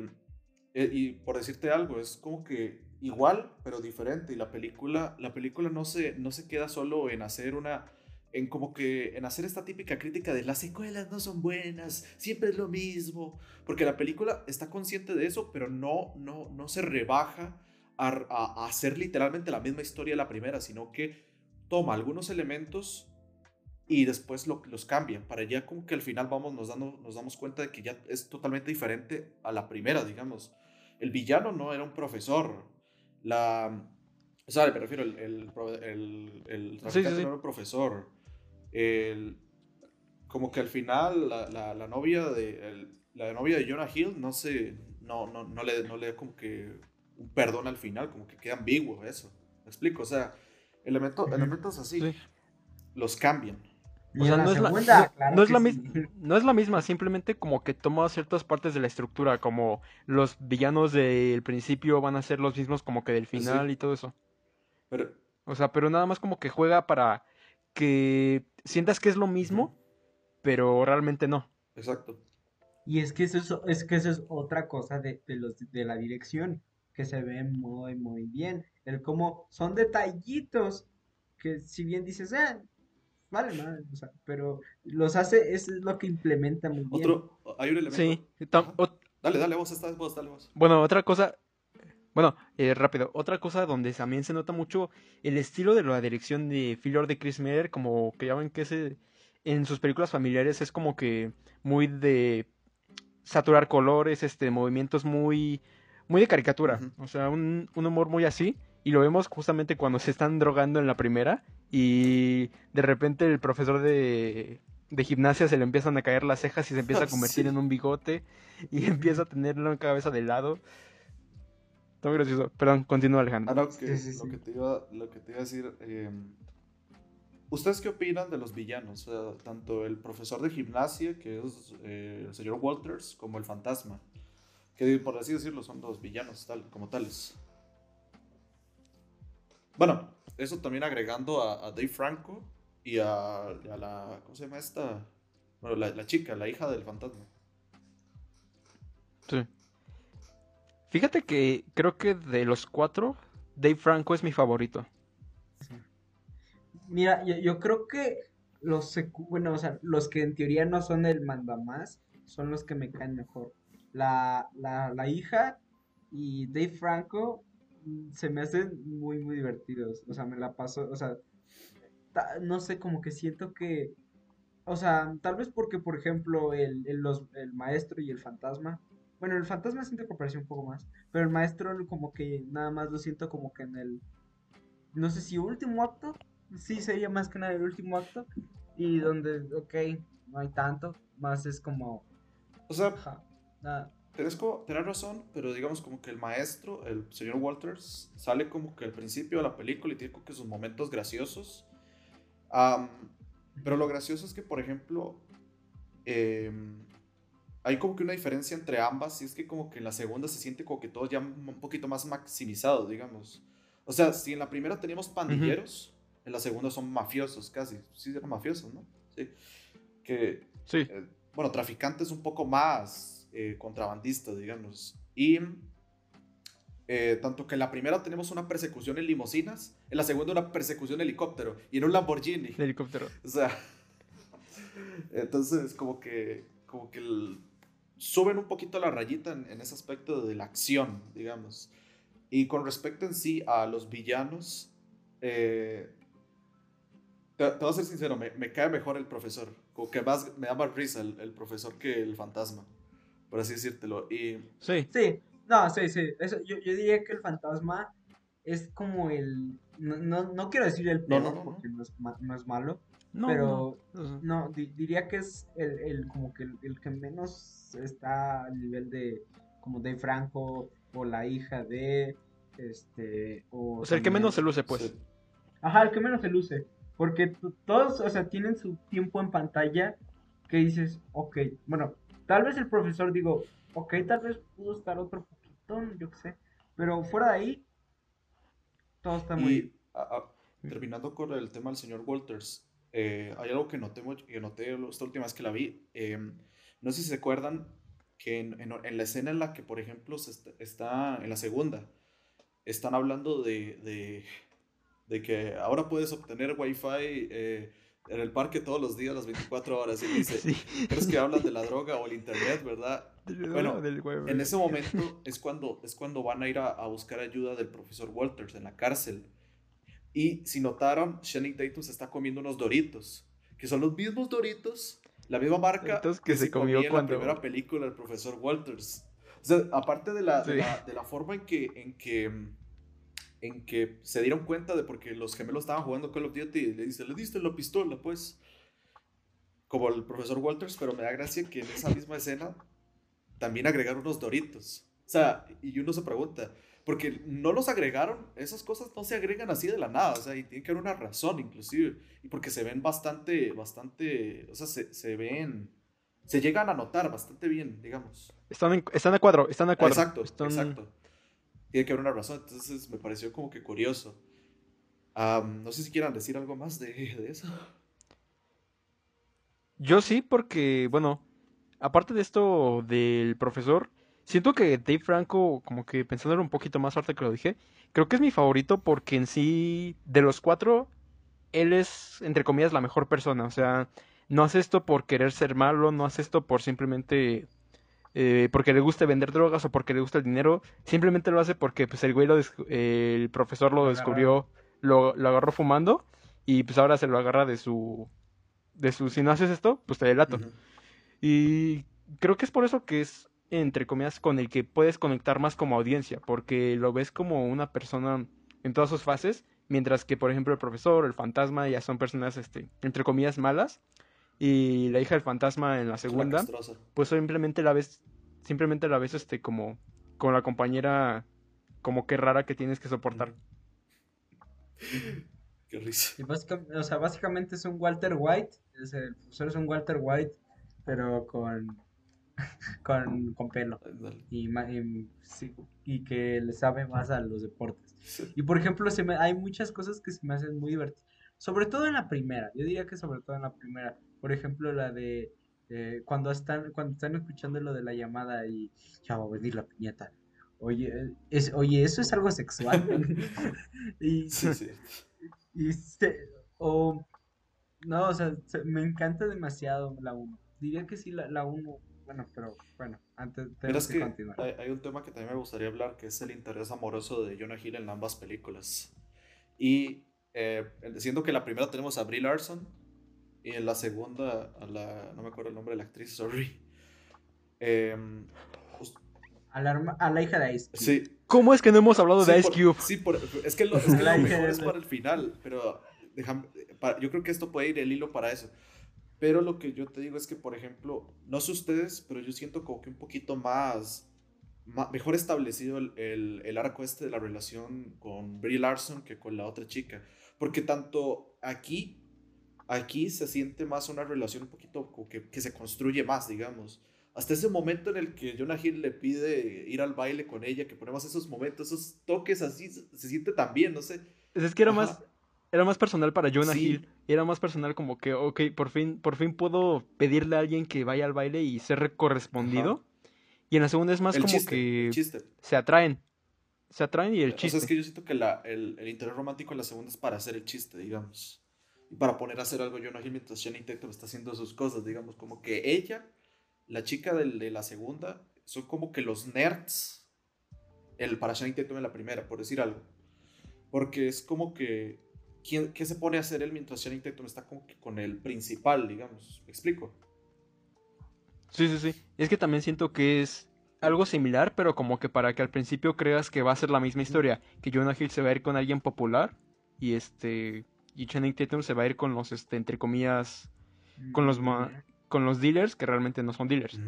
eh, y por decirte algo, es como que igual, pero diferente. Y la película, la película no se, no se queda solo en hacer una, en como que, en hacer esta típica crítica de las secuelas no son buenas, siempre es lo mismo. Porque la película está consciente de eso, pero no, no, no se rebaja a, a- a hacer literalmente la misma historia de la primera, sino que toma algunos elementos y después lo- los cambia. Para ya como que al final vamos, nos, dando, nos damos cuenta de que ya es totalmente diferente a la primera, digamos. El villano no era un profesor. La... O sea, me refiero, el, el, el, el traficante sí. no era un profesor. El- como que al final la, la, la novia de el- la novia de Jonah Hill no se no, no, no le no le da como que un perdón al final, como que queda ambiguo eso. ¿Me explico? O sea, elementos, Ujú. elementos así Sí. los cambian. O sea, no es, la, segunda, no- claro no es la sí. mis- no es la misma, simplemente como que toma ciertas partes de la estructura, como los villanos del principio van a ser los mismos como que del Pues sí. final y todo eso. Pero O sea, pero nada más como que juega para que sientas que es lo mismo, pero realmente no. exacto. Y es que eso es, es que eso es otra cosa de, de los de la dirección, que se ve muy, muy bien. El cómo son detallitos que si bien dices, eh, vale madre", o sea, pero los hace, eso es lo que implementa muy bien. Otro hay un elemento. Sí. tam- Ajá. ot- Dale, dale vos, esta vos, dale vos. Bueno, otra cosa, bueno, eh, rápido, otra cosa donde también se nota mucho el estilo de la dirección de Phil de Chris Miller, como que ya ven que ese, en sus películas familiares es como que muy de saturar colores, este, movimientos muy, muy de caricatura, o sea, un, un humor muy así, y lo vemos justamente cuando se están drogando en la primera, y de repente el profesor de, de gimnasia se le empiezan a caer las cejas y se empieza a convertir Sí. en un bigote, y empieza a tener una cabeza de lado. Muy gracioso. Perdón, continúa Alejandro. Ah, no, que Sí, sí, lo que te iba, lo que te iba a decir. eh, ¿Ustedes qué opinan de los villanos? O sea, tanto el profesor de gimnasia, que es eh, el señor Walters, como el fantasma. Que por así decirlo son los villanos tal, como tales. Bueno, eso también agregando a, a Dave Franco y a, a la. ¿Cómo se llama esta? Bueno, la, la chica, la hija del fantasma. Sí. Fíjate que creo que de los cuatro, Dave Franco es mi favorito. Mira, yo, creo que los bueno, o sea, los que en teoría no son el mandamás son los que me caen mejor. La, la, la hija y Dave Franco mm, se me hacen muy, muy divertidos. O sea, me la paso, o sea, no sé, como que siento que, o sea, tal vez porque, por ejemplo, el, el, los, el maestro y el fantasma, bueno, el fantasma siento que apareció un poco más, pero el maestro como que nada más lo siento como que en el, no sé si último acto, sí sería más que nada el último acto, y donde, ok, no hay tanto, más es como, O sea, nada. tenés, como, tenés razón, pero digamos como que el maestro, el señor Walters, sale como que al principio de la película y tiene como que sus momentos graciosos. Am, pero lo gracioso es que, por ejemplo, em, hay como que una diferencia entre ambas y es que como que en la segunda se siente como que todo ya un poquito más maximizado, digamos. O sea, si en la primera teníamos pandilleros, en la segunda son mafiosos casi. Sí, eran mafiosos, ¿no? Sí. Que, Sí. eh, bueno, traficantes un poco más eh, contrabandistas, digamos. Y eh, tanto que en la primera tenemos una persecución en limosinas, en la segunda una persecución en helicóptero y en un Lamborghini. De helicóptero. O sea, entonces como que, como que el- suben un poquito la rayita en, en ese aspecto de la acción, digamos. Y con respecto en sí a los villanos, eh, te, te voy a ser sincero, me, me cae mejor el profesor. Como que más, me da más risa el, el profesor que el fantasma, por así decírtelo. Y Sí. Sí, no, sí, sí, eso, yo, yo diría que el fantasma es como el, no, no, no quiero decir el peor no, no, no. porque no es, no es malo, No, pero no. Eso. no, di- diría que es el, el como que el, el que menos está al nivel de como de Franco o la hija de este o O sea, el que menos se luce, pues. sí. Ajá, el que menos se luce. Porque todos, o sea, tienen su tiempo en pantalla que dices, ok, bueno, tal vez el profesor digo, ok, tal vez pudo estar otro poquito, yo qué sé. Pero fuera de ahí, todo está muy... Y a- a- terminando con el tema del señor Walters, eh, hay algo que noté, mucho- que noté esta última vez que la vi. eh, no sé si se acuerdan que en, en- en la escena en la que, por ejemplo, se está, está- en la segunda, están hablando de, de, de que ahora puedes obtener wifi eh, en el parque todos los días, las 24 horas. Y dice, Sí. ¿crees que hablan de la droga o el internet, verdad? Bueno. En ese momento es cuando, es cuando van a ir a, a buscar ayuda del profesor Walters en la cárcel. Y si notaron, Channing Tatum se está comiendo unos doritos, que son los mismos doritos, la misma marca Doritos que se comió comía en cuando- la primera película del profesor Walters. O sea, aparte de la, de Sí. la, de la forma en que, en, que, en que se dieron cuenta de porque los gemelos estaban jugando Call of Duty, y le dice, le diste la pistola, pues. Como el profesor Walters, pero me da gracia que en esa misma escena también agregaron unos doritos. O sea, y uno se pregunta, porque no los agregaron, esas cosas no se agregan así de la nada, o sea, y tiene que haber una razón inclusive, y porque se ven bastante, bastante, o sea, se, se ven, se llegan a notar bastante bien, digamos. Están, en- están a cuadro, están a cuadro. Exacto, Están- exacto. Tiene que haber una razón, entonces me pareció como que curioso. No sé si quieran decir algo más de, de eso. Yo sí, porque, bueno, aparte de esto del profesor, siento que Dave Franco, como que pensándolo un poquito más ahorita que lo dije, creo que es mi favorito porque en sí, de los cuatro, él es, entre comillas, la mejor persona. O sea, no hace esto por querer ser malo, no hace esto por simplemente... eh, porque le guste vender drogas o porque le gusta el dinero, simplemente lo hace porque pues el güey lo eh, el profesor lo Lo descubrió, lo, lo agarró fumando y pues ahora se lo agarra de su de su si no haces esto, pues te delato. Y creo que es por eso que es, entre comillas, con el que puedes conectar más como audiencia, porque lo ves como una persona en todas sus fases, mientras que, por ejemplo, el profesor, el fantasma, ya son personas, este, entre comillas, malas, y la hija del fantasma en la segunda, pues simplemente la ves, simplemente la ves, este, como, con la compañera, como que rara que tienes que soportar. Qué risa. Y básicamente, o sea, básicamente es un Walter White, es el profesor es un Walter White, pero con, con, con pelo. Y, y, sí, y que le sabe más a los deportes. Sí. Y por ejemplo, se me, hay muchas cosas que se me hacen muy divertidas. Sobre todo en la primera. Yo diría que sobre todo en la primera. Por ejemplo, la de eh, cuando están, cuando están escuchando lo de la llamada y ya va a venir la piñata. Oye, es, oye, eso es algo sexual. y, Sí, sí. y se- o no, o sea, se- me encanta demasiado la 1. Diría que sí, la, la 1. Bueno, pero bueno, antes Pero tenemos es que que continuar. hay, hay un tema que también me gustaría hablar, que es el interés amoroso de Jonah Hill en ambas películas. Y eh, siendo que en la primera tenemos a Brie Larson y en la segunda a la, no me acuerdo el nombre de la actriz, sorry. Us- A la, a la hija de Ice Cube. sí, ¿Cómo es que no hemos hablado sí, de Ice por- Cube? sí, por- es que lo, es que lo mejor es para el final, pero déjame- para- yo creo que esto puede ir el hilo para eso. Pero lo que yo te digo es que, por ejemplo, no sé ustedes, pero yo siento como que un poquito más, mejor establecido el, el- el arco este de la relación con Brie Larson que con la otra chica. Porque tanto aquí, aquí se siente más una relación un poquito como que, que se construye más, digamos. Hasta ese momento en el que Jonah Hill le pide ir al baile con ella, que ponemos esos momentos, esos toques así, se, se siente tan bien, no sé. Es que era Ajá. más, era más personal para Jonah Sí. Hill. Era más personal como que, ok, por fin, por fin puedo pedirle a alguien que vaya al baile y ser correspondido. Y en la segunda es más el como chiste, que el chiste. se atraen. Se atraen y el O sea, chiste. es que yo siento que la- el, el interés romántico en la segunda es para hacer el chiste, digamos. Y para poner a hacer algo Jonah Hill mientras Channing Tatum está haciendo sus cosas, digamos. Como que ella, la chica de la segunda, son como que los nerds el, para Channing Tatum en la primera, por decir algo. Porque es como que... ¿quién, ¿Qué se pone a hacer él mientras Channing Tatum está como que con el principal, digamos? ¿Me explico? Sí, sí, sí. Es que también siento que es algo similar, pero como que para que al principio creas que va a ser la misma historia, que Jonah Hill se va a ir con alguien popular y este y Channing Tatum se va a ir con los este entre comillas con los ma- con los dealers que realmente no son dealers.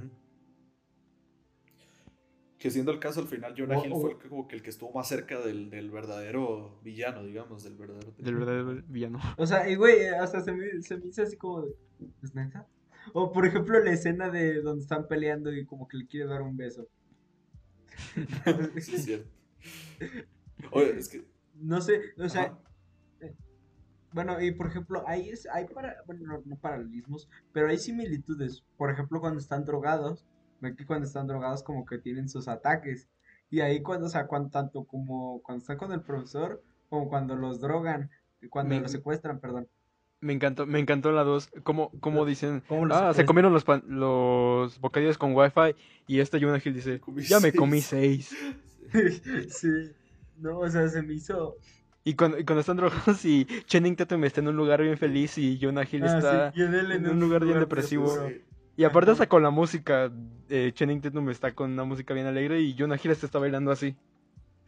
Que siendo el caso, al final Jonah Hill fue el que- como que el que estuvo más cerca del, del verdadero villano, digamos, del verdadero... Del verdadero villano. O sea, y güey, hasta se me, se me hizo así como de, ¿es neta? O por ejemplo la escena de donde están peleando y como que le quiere dar un beso. Sí, es cierto. Oye, es que... No sé, o sea, ajá. bueno, y por ejemplo, hay, es, hay para, bueno, no, no paralelismos, pero hay similitudes. Por ejemplo, cuando están drogados, ven que cuando están drogados como que tienen sus ataques. Y ahí cuando, o sea, cuando, tanto como cuando están con el profesor, como cuando los drogan, cuando Me- los secuestran, perdón. Me encantó, me encantó la dos. Como, como dicen, ¿Cómo los ah, se comieron los pan- los bocadillos con wifi y este Jonah Hill dice, Comí ya me seis". comí seis. sí, no, o sea, se me hizo... Y cuando, y cuando están drogados y Channing Tatum está en un lugar bien feliz y Jonah Hill Ah, está... sí, y él en un lugar bien depresivo. Sí. Y aparte Ajá. hasta con la música, eh, Channing Tatum está con una música bien alegre y Jonah Hill está bailando así.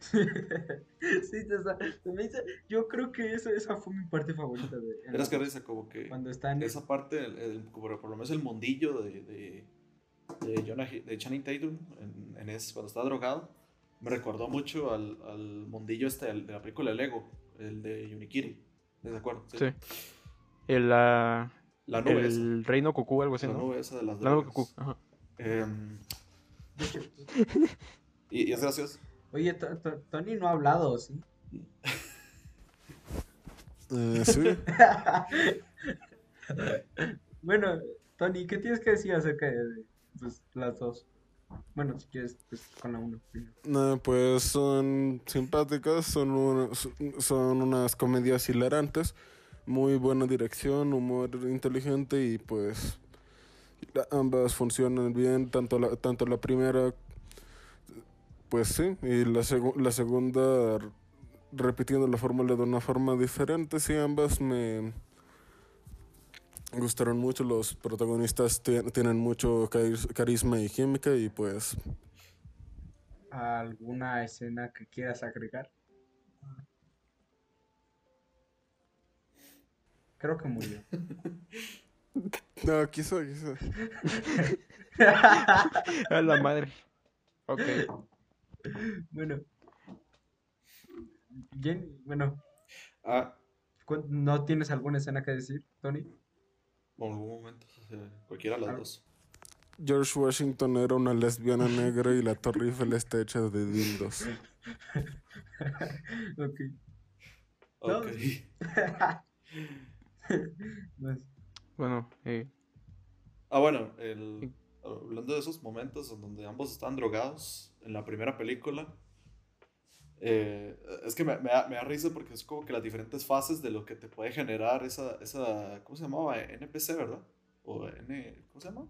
sí, o sea, se yo creo que eso, esa fue mi parte favorita de... Verás que risa, como que Cuando están... esa parte, el- el- como por lo menos el mundillo de, de, de, Jonah de Channing Tatum, en, en ese- cuando estaba drogado, me recordó mucho al, al mundillo este de la película Lego, el de Unikiri. ¿Estás de acuerdo? Sí. El, ah, La nube esa. el reino cucú, algo así, La ¿no? nube esa de las La nube drogas. cucú. Ajá. Em, y, y es gracioso. Oye, To- To- Tony no ha hablado, ¿sí? Eh, sí. bueno, Tony, ¿qué tienes que decir acerca de, de, pues, las dos? Bueno, si quieres, pues con la uno. primero. No, pues son simpáticas, son, un- son unas comedias hilarantes, muy buena dirección, humor inteligente y pues ambas funcionan bien, tanto la, tanto la primera, pues sí, y la, segu- la segunda repitiendo la fórmula de una forma diferente, sí, ambas me gustaron mucho, los protagonistas tien- tienen mucho caris- carisma y química y pues ¿Alguna escena que quieras agregar? Creo que murió. No, quizá, quizá. A la madre. Ok. bueno. Jen- bueno, Ah, ¿no tienes alguna escena que decir, Tony? en algún momento, cualquiera de las Ah. dos. George Washington era una lesbiana negra y la Torre Eiffel está hecha de dildos. ok. Ok. Bueno, eh, Ah, bueno, el, hablando de esos momentos en donde ambos están drogados en la primera película, eh, es que me, me da, me da risa porque es como que las diferentes fases de lo que te puede generar esa, esa ¿cómo se llamaba? NPC, ¿verdad? O N, ¿cómo se llama?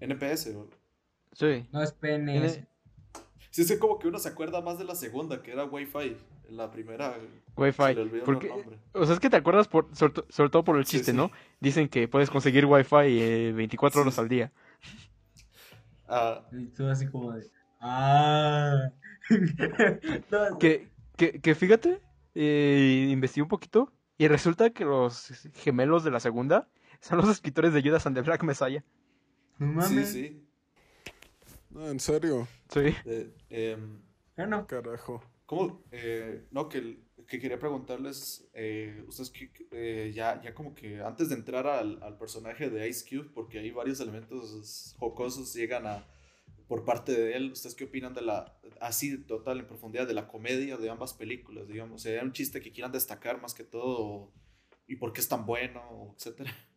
NPS. o- sí. no es PNS. N- Sí, es que como que uno se acuerda más de la segunda, que era Wi-Fi. La primera se Wi-Fi. Porque, el nombre. o sea, es que te acuerdas por, sobre, to- sobre todo por el Sí, chiste, sí. ¿no? Dicen que puedes conseguir Wi-Fi eh, 24 Sí, horas sí. al día. Ah, Y tú así como de. ¡Ah! No, Que, que, que fíjate, eh, investigué un poquito Y resulta que los gemelos de la segunda son los escritores de Judas and the Black Messiah. No Sí, mames. sí. No, en serio. Sí. Eh, em, Bueno, Carajo. ¿Cómo? Eh, no, que, que quería preguntarles, eh, ustedes que, eh, ya, ya como que antes de entrar al, al personaje de Ice Cube, porque hay varios elementos jocosos llegan a por parte de él, ¿ustedes qué opinan de la, así total en profundidad, de la comedia de ambas películas, digamos? O sea, ¿hay un chiste que quieran destacar más que todo? ¿Y por qué es tan bueno? Etcétera.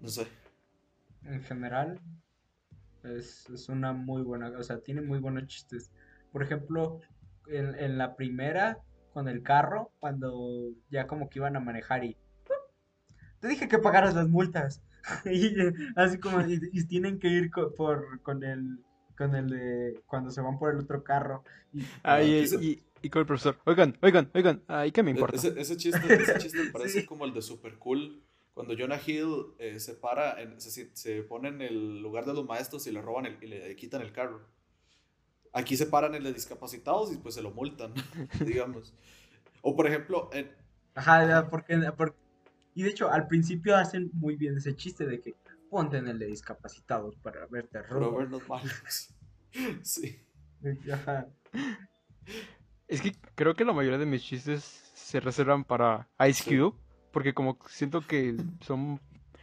No sé. en general, es, es una muy buena, o sea, tiene muy buenos chistes. Por ejemplo, en, en la primera, con el carro, cuando ya como que iban a manejar y... Te dije que pagaras las multas. y así como, y, y tienen que ir co- por, con el, con el de, cuando se van por el otro carro. Y, y con el profesor. Oigan, oigan, oigan. Ay, ¿qué me importa? E-, Ese, ese chiste, ese chiste me parece Sí. como el de Super Cool. Cuando Jonah Hill eh, se para, en- se, se pone en el lugar de los maestros y le roban el, y le quitan el carro. Aquí se paran en los discapacitados y pues se lo multan, digamos. O por ejemplo, en, Ajá, ya, porque, por- y de hecho, al principio hacen muy bien ese chiste de que ponte en el de discapacitados para verte Pero robo. vernos malos. Sí. Ajá. Es que creo que la mayoría de mis chistes se reservan para Ice Sí. Porque como siento que son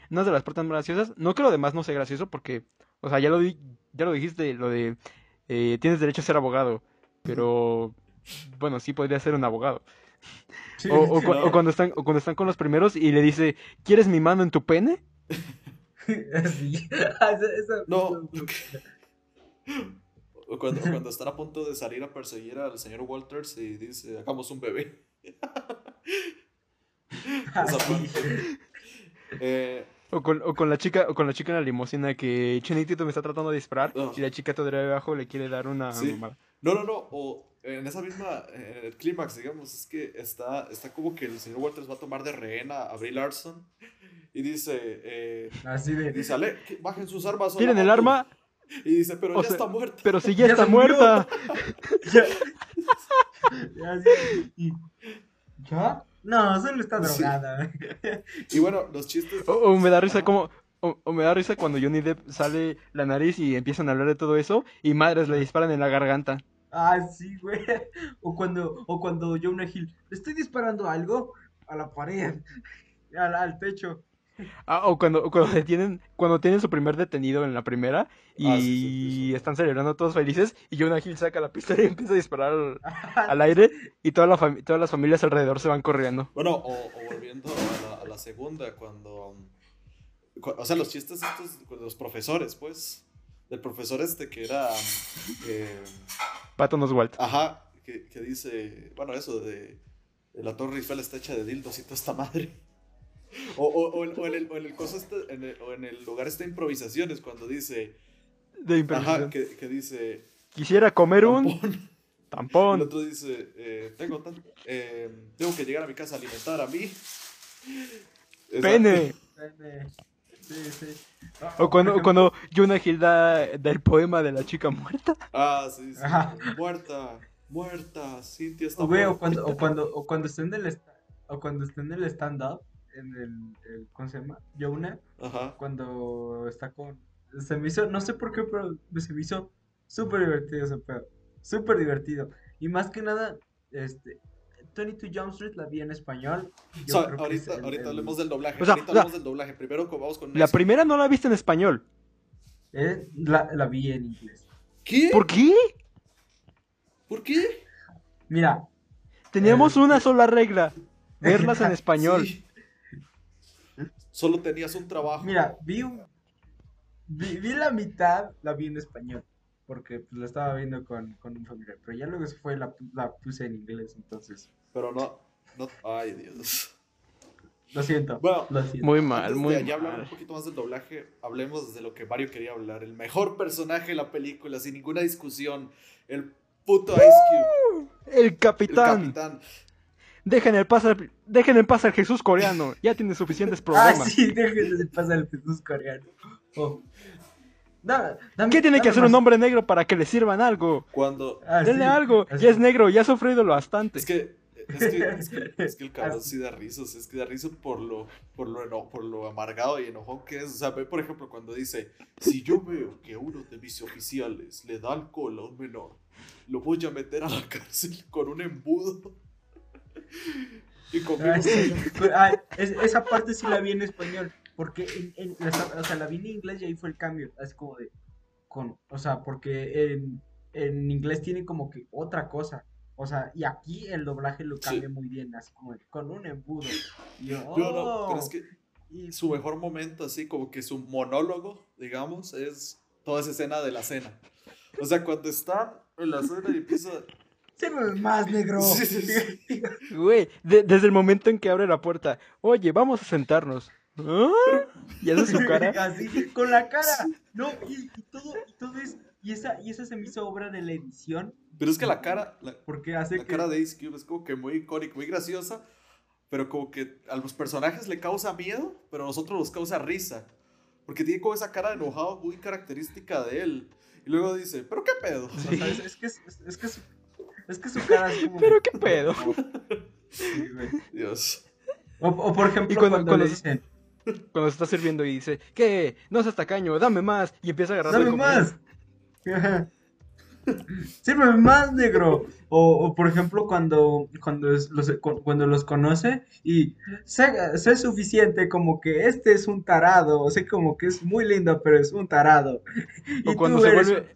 unas de las partes más graciosas. No que lo demás no sea gracioso, porque, o sea, ya lo, di- ya lo dijiste, lo de eh, tienes derecho a ser abogado, pero bueno, sí podría ser un abogado. Sí, O, cuando están, o cuando están con los primeros y le dice, ¿quieres mi mano en tu pene? sí. Esa- esa- No, o cuando, o cuando están a punto de salir a perseguir al señor Walters y dice, hagamos un bebé. Esa parte. Eh, O con, o con la chica, o con la chica en la limusina que Chenitito me está tratando de disparar Oh. y la chica todavía abajo le quiere dar una Sí. No, no, no. O en esa misma, en el clímax, digamos, es que está, está como que el señor Walters va a tomar de rehén a, Brie Larson y dice, eh, Así de. dice, Ale, que bajen sus armas. ¿Quieren el mato". arma? Y dice, pero O ya sea, está muerta. Pero si ya, Ya está muerta. Ya. Ya, ¿Ya? No, solo está Sí. drogada. Y bueno, los chistes... O, o me da risa como. O, o me da risa cuando Johnny Depp sale la nariz y empiezan a hablar de todo eso y madres le disparan en la garganta. Ah, sí, güey. O cuando, o cuando Jonah Hill, le estoy disparando algo a la pared, al, al techo. Ah, o cuando, cuando detienen, cuando tienen su primer detenido en la primera y Ah, sí, sí, sí, sí. están celebrando todos felices y Jonah Hill saca la pistola y empieza a disparar al, al aire y toda la fami- todas las familias alrededor se van corriendo. Bueno, o, o volviendo a la, a la segunda, cuando... cu- o sea, los chistes estos los profesores, pues. Del profesor este que era... eh, Patton Oswalt. Ajá, que, que dice, bueno, eso de, de la Torre Eiffel está hecha de dildos y toda esta madre. O, o, o, en- o en el, o en el coso este- en el- o en el lugar de improvisaciones, cuando dice, De ajá, improvisación. que, que dice, Quisiera comer un tampón. El tampón. otro dice, eh, tengo, tan- eh, tengo que llegar a mi casa a alimentar a mí. Exacto. Pene. Sí, sí. O cuando, por o cuando Jonah Hill da, da el poema de la chica muerta. Ah, sí, sí. Ajá. Muerta, muerta, Cintia está O, o muerta. cuando, o cuando, o cuando esté en el esta- o cuando esté en el stand-up, en el, el- ¿cómo se llama? Jonah, Ajá. cuando está con, se me hizo, no sé por qué, pero se me hizo súper divertido ese pedo, súper divertido, y más que nada, este, 22 Jump Street la vi en español, yo sea, creo que ahorita, es el- ahorita el- hablemos del doblaje. O sea, ahorita o sea, hablamos del doblaje. Primero vamos con La eso. primera no la viste en español. eh, la, la vi en inglés. ¿Qué? ¿Por qué? ¿Por qué? Mira, Teníamos Eh, una sola regla. Verlas en español. Sí. Solo tenías un trabajo. Mira, vi un. Vi, vi la mitad, la vi en español. Porque pues, la estaba viendo con, con un familiar. Pero ya luego se fue, la, la puse en inglés. Entonces, Pero no, no. Ay, Dios. lo siento. Bueno, Lo siento. Muy mal, Antes muy de ya hablar un mal. poquito más del doblaje, hablemos de lo que Mario quería hablar. El mejor personaje de la película, sin ninguna discusión. El puto Ice Cube. El El capitán. capitán. Dejen el paz al, dejen en paz al Jesús coreano. Ya tiene suficientes Ah, problemas. sí, déjenme de pasar el Jesús coreano. Oh. Da- dame- ¿Qué tiene que hacer un hombre negro para que le sirvan algo? Cuando. Ah, Denle sí, algo. así. Ya es negro, ya ha sufrido lo bastante. Es que Es que, es que, es que el cabrón sí da risas, es que da risa por lo, por lo, eno- por lo amargado y enojón que es. O sea, ve, por ejemplo, cuando dice, si yo veo que uno de mis oficiales le da alcohol a un menor, lo voy a meter a la cárcel con un embudo. Y Ah, sí. Ah, es- esa parte sí la vi en español. Porque en, en- la- o sea, la vi en inglés y ahí fue el cambio. Así como de. Con, o sea, porque en, en inglés tiene como que otra cosa. O sea, y aquí el doblaje lo Sí. cambia muy bien, así como de, con un embudo. Y yo, No, no, pero es "Oh". que Y- su mejor momento, así como que su monólogo, digamos, es toda esa escena de la cena. O sea, cuando está en la cena y empieza. Sírveme más, negro. Sí, sí, sí. Güey, de- desde el momento en que abre la puerta, oye, vamos a sentarnos. ¿Ah? Y hace su cara. Así, con la cara. No, y, y todo, y todo es. Y esa, y esa se me hizo obra de la edición. Pero es que la cara, la, Porque hace la que. cara de Ice Cube es como que muy icónica, muy graciosa, pero como que a los personajes le causa miedo, pero a nosotros nos causa risa. Porque tiene como esa cara de enojado muy característica de él. Y luego dice, ¿pero qué pedo? O sea, es, es que, es, es- es que su, es que su cara es como. Pero qué pedo. Sí, güey. Dios. O, o por ejemplo, Y cuando- cuando, cuando le se- dicen, Cuando se está sirviendo y dice, ¿qué? No seas tacaño, dame más. Y empieza a agarrar ¡Dame más! Sírveme más, negro. O, o, por ejemplo, cuando, cuando, es- los, cu- cuando los conoce y sé, sé suficiente como que este es un tarado, o sé como que es muy lindo, pero es un tarado. Y O cuando tú se eres vuelve.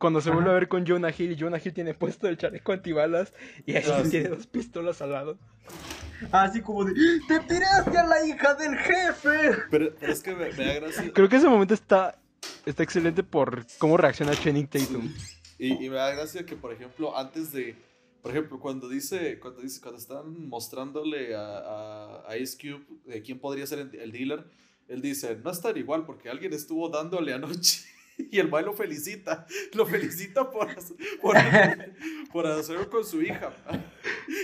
Cuando se vuelve a ver con Jonah Hill y Jonah Hill tiene puesto el chaleco antibalas y ahí Ah, sí. tiene dos pistolas al lado. así como de ¡Te tiraste a la hija del jefe! Pero, pero es que me, me da gracia. Creo que ese momento está, está excelente por cómo reacciona Channing Tatum. Y, y me da gracia que, por ejemplo, antes de. Por ejemplo, cuando dice. Cuando dice. Cuando están mostrándole a, a, a Ice Cube de quién podría ser el, el dealer, él dice, no es tan igual porque alguien estuvo dándole anoche. Y el mal lo felicita. Lo felicita por, por, por hacerlo con su hija.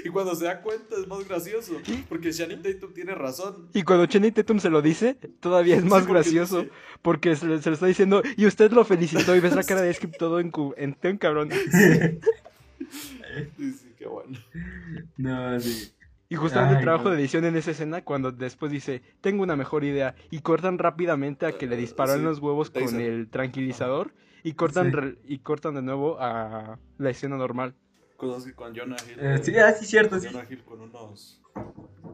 Y cuando se da cuenta es más gracioso. Porque Shannon Tatum tiene razón. Y cuando Channing Tatum se lo dice, todavía es Sí, más porque gracioso. dice- Porque se, le- se lo está diciendo, y usted lo felicitó y ves la cara de Skip todo en, cu- en, en cabrón. Sí, sí, qué bueno. No, sí. Y justamente el Ay, trabajo no. de edición en esa escena, cuando después dice, tengo una mejor idea, y cortan rápidamente a que le disparan Sí, los huevos con el tranquilizador, y cortan, Sí. re- y cortan de nuevo a la escena normal. Con, con Jonah Hill. Eh, sí, ah, sí, cierto, con sí. Jonah Hill con unos.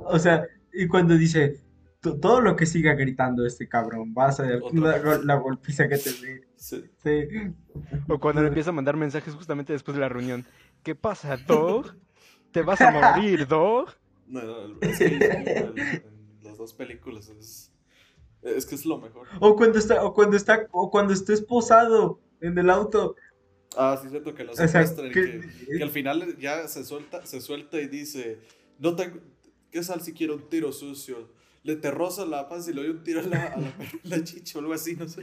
O sea, y cuando dice "To- todo lo que siga gritando este cabrón, vas a ver la golpiza que te dé. Sí. Sí. O cuando le empieza a mandar mensajes justamente después de la reunión. ¿Qué pasa, Dog? ¿Te vas a morir, Dog? No, es que el- las dos películas es. Es que es lo mejor. O cuando está, o cuando está, o cuando está esposado en el auto. Ah, sí, siento que lo O sea, secuestran y que- que, que al final ya se suelta, se suelta y dice: No tengo. ¿Qué sal si quiero un tiro sucio? Le te roza la panza y le doy un tiro a la, a la, la chicha o algo así, no sé.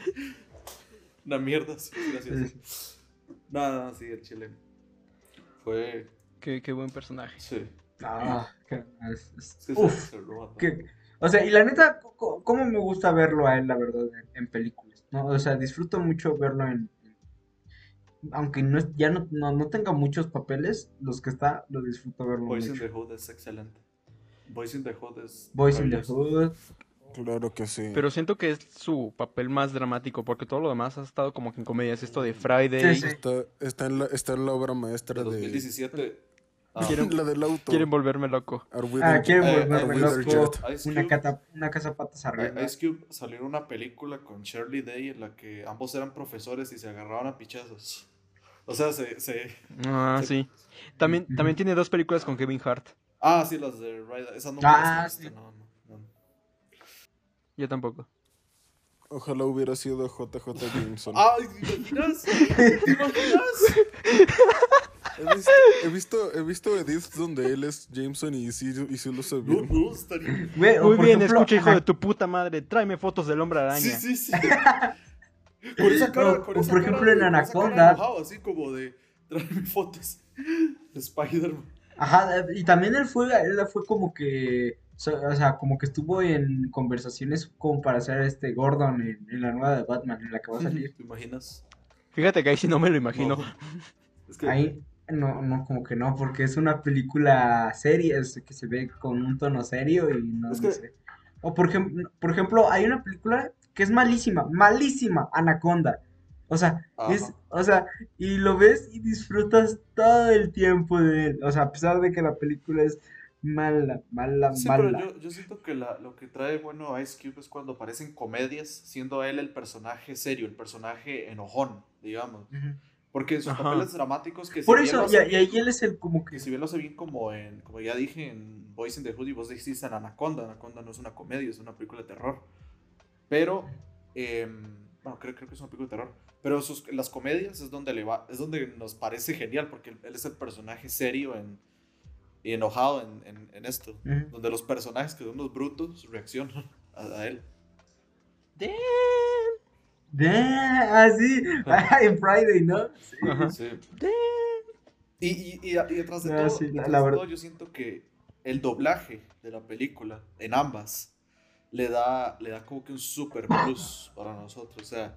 Una mierda, sí, gracias. No, no, sí, el chile. Fue. Qué, qué buen personaje. Sí. Ah, que- es- es- Sí, se- uf, se roba. que- o sea, y la neta, cómo me gusta verlo a él, la verdad, en, en películas, ¿no? O sea, disfruto mucho verlo en, en- aunque no es- ya no, no, no tenga muchos papeles, los que está, lo disfruto verlo Boys in mucho. the Hood es excelente. Boys in the Hood es. Boys in the. Hood. Claro que sí. Pero siento que es su papel más dramático, porque todo lo demás ha estado como que en comedias. Esto de Friday, Sí, sí. Está, está, en la, está en la obra De maestra de... 2017. Ah, Quieren- la del auto. quieren volverme loco. Ah, quieren Eh, volverme We loco. Ice Una, cata- una casa patas arriba. Ice Cube salió en una película con Shirley Day en la que ambos eran profesores y se agarraban a pichazos. O sea, se. se... Ah, sí. También, Ujú. también tiene dos películas con Kevin Hart. Ah, sí, las de Ryder. Esas no Ah, visto, sí. no, no, no. Yo tampoco. Ojalá hubiera sido JJ Jameson. ¡Ay, ¿te imaginas? ¿Te imaginas? He visto, he visto, he visto edits donde él es Jameson y sí, y sí lo sé No, bien. no, estaría. Muy por bien, ejemplo, escucha, hijo ajá, de tu puta madre. Tráeme fotos del hombre araña. Sí, sí, sí. Con esa cara, O- con o esa por cara ejemplo, en cara Anaconda. enojado, así como de. Tráeme fotos de Spider-Man. Ajá, y también él fue, él fue como que, o sea, como que estuvo en conversaciones como para hacer este Gordon en, en la nueva de Batman, en la que va a salir. ¿Te imaginas? Fíjate que ahí sí no me lo imagino. No. Es que. Ahí, No, no, como que no, porque es una película seria, es que se ve con un tono serio y no, Es no que- sé. O por ejemplo, por ejemplo, hay una película que es malísima, malísima, Anaconda. O sea, es, o sea, y lo ves y disfrutas todo el tiempo de él. O sea, a pesar de que la película es mala, mala, Sí, pero mala. yo, yo siento que la- lo que trae bueno a Ice Cube es cuando aparecen comedias, siendo él el personaje serio, el personaje enojón, digamos. Ujú. Porque sus Ajá. papeles dramáticos que Por eso, y, y ahí él es el como que... que si bien lo hace bien como en, como ya dije, en Boys in the Hood y vos dijiste en Anaconda, Anaconda no es una comedia, es una película de terror. Pero, em, bueno, creo, creo que es una película de terror. Pero sus, las comedias es donde le va, es donde nos parece genial, porque él, es el personaje serio en, y enojado en, en, en esto. Donde los personajes que son unos brutos reaccionan a, a él. De- Ah, sí, en Friday, ¿no? Sí. Ajá. Sí. Y, y, y, y detrás de Ah, todo, sí, la- detrás la de verdad. todo, yo siento que el doblaje de la película, en ambas, le da, le da como que un super plus para nosotros. O sea,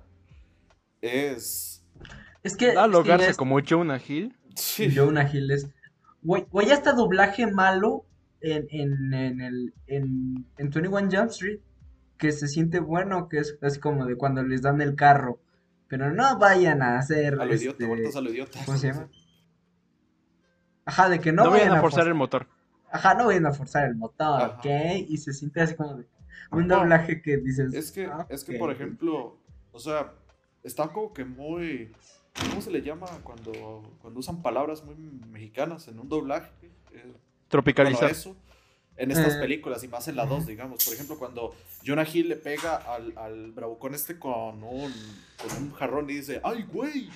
es. Es que... Da ya es- como Jonah Hill. Sí. Jonah Hill es... Güey, güey, hasta doblaje malo en, en, en, el, en, en 21 Jump Street, que se siente bueno, que es así como de cuando les dan el carro. Pero no vayan a hacer... A lo idiota, este, vueltas a lo idiota. ¿Cómo se llama? Ajá, de que no, No, vayan a forzar forzar el motor. Ajá, no vayan a forzar el motor, Ajá. ¿ok? Y se siente así como de un doblaje que dices... Es que, "Ah, es que, ok". por ejemplo, o sea, está como que muy. ¿Cómo se le llama cuando, cuando usan palabras muy mexicanas en un doblaje? Eh, Bueno, Tropicalizar. eso en estas Eh, películas y más en la 2, digamos. Por ejemplo, cuando Jonah Hill le pega al, al bravucón este con un, con un jarrón y dice, ¡ay, güey!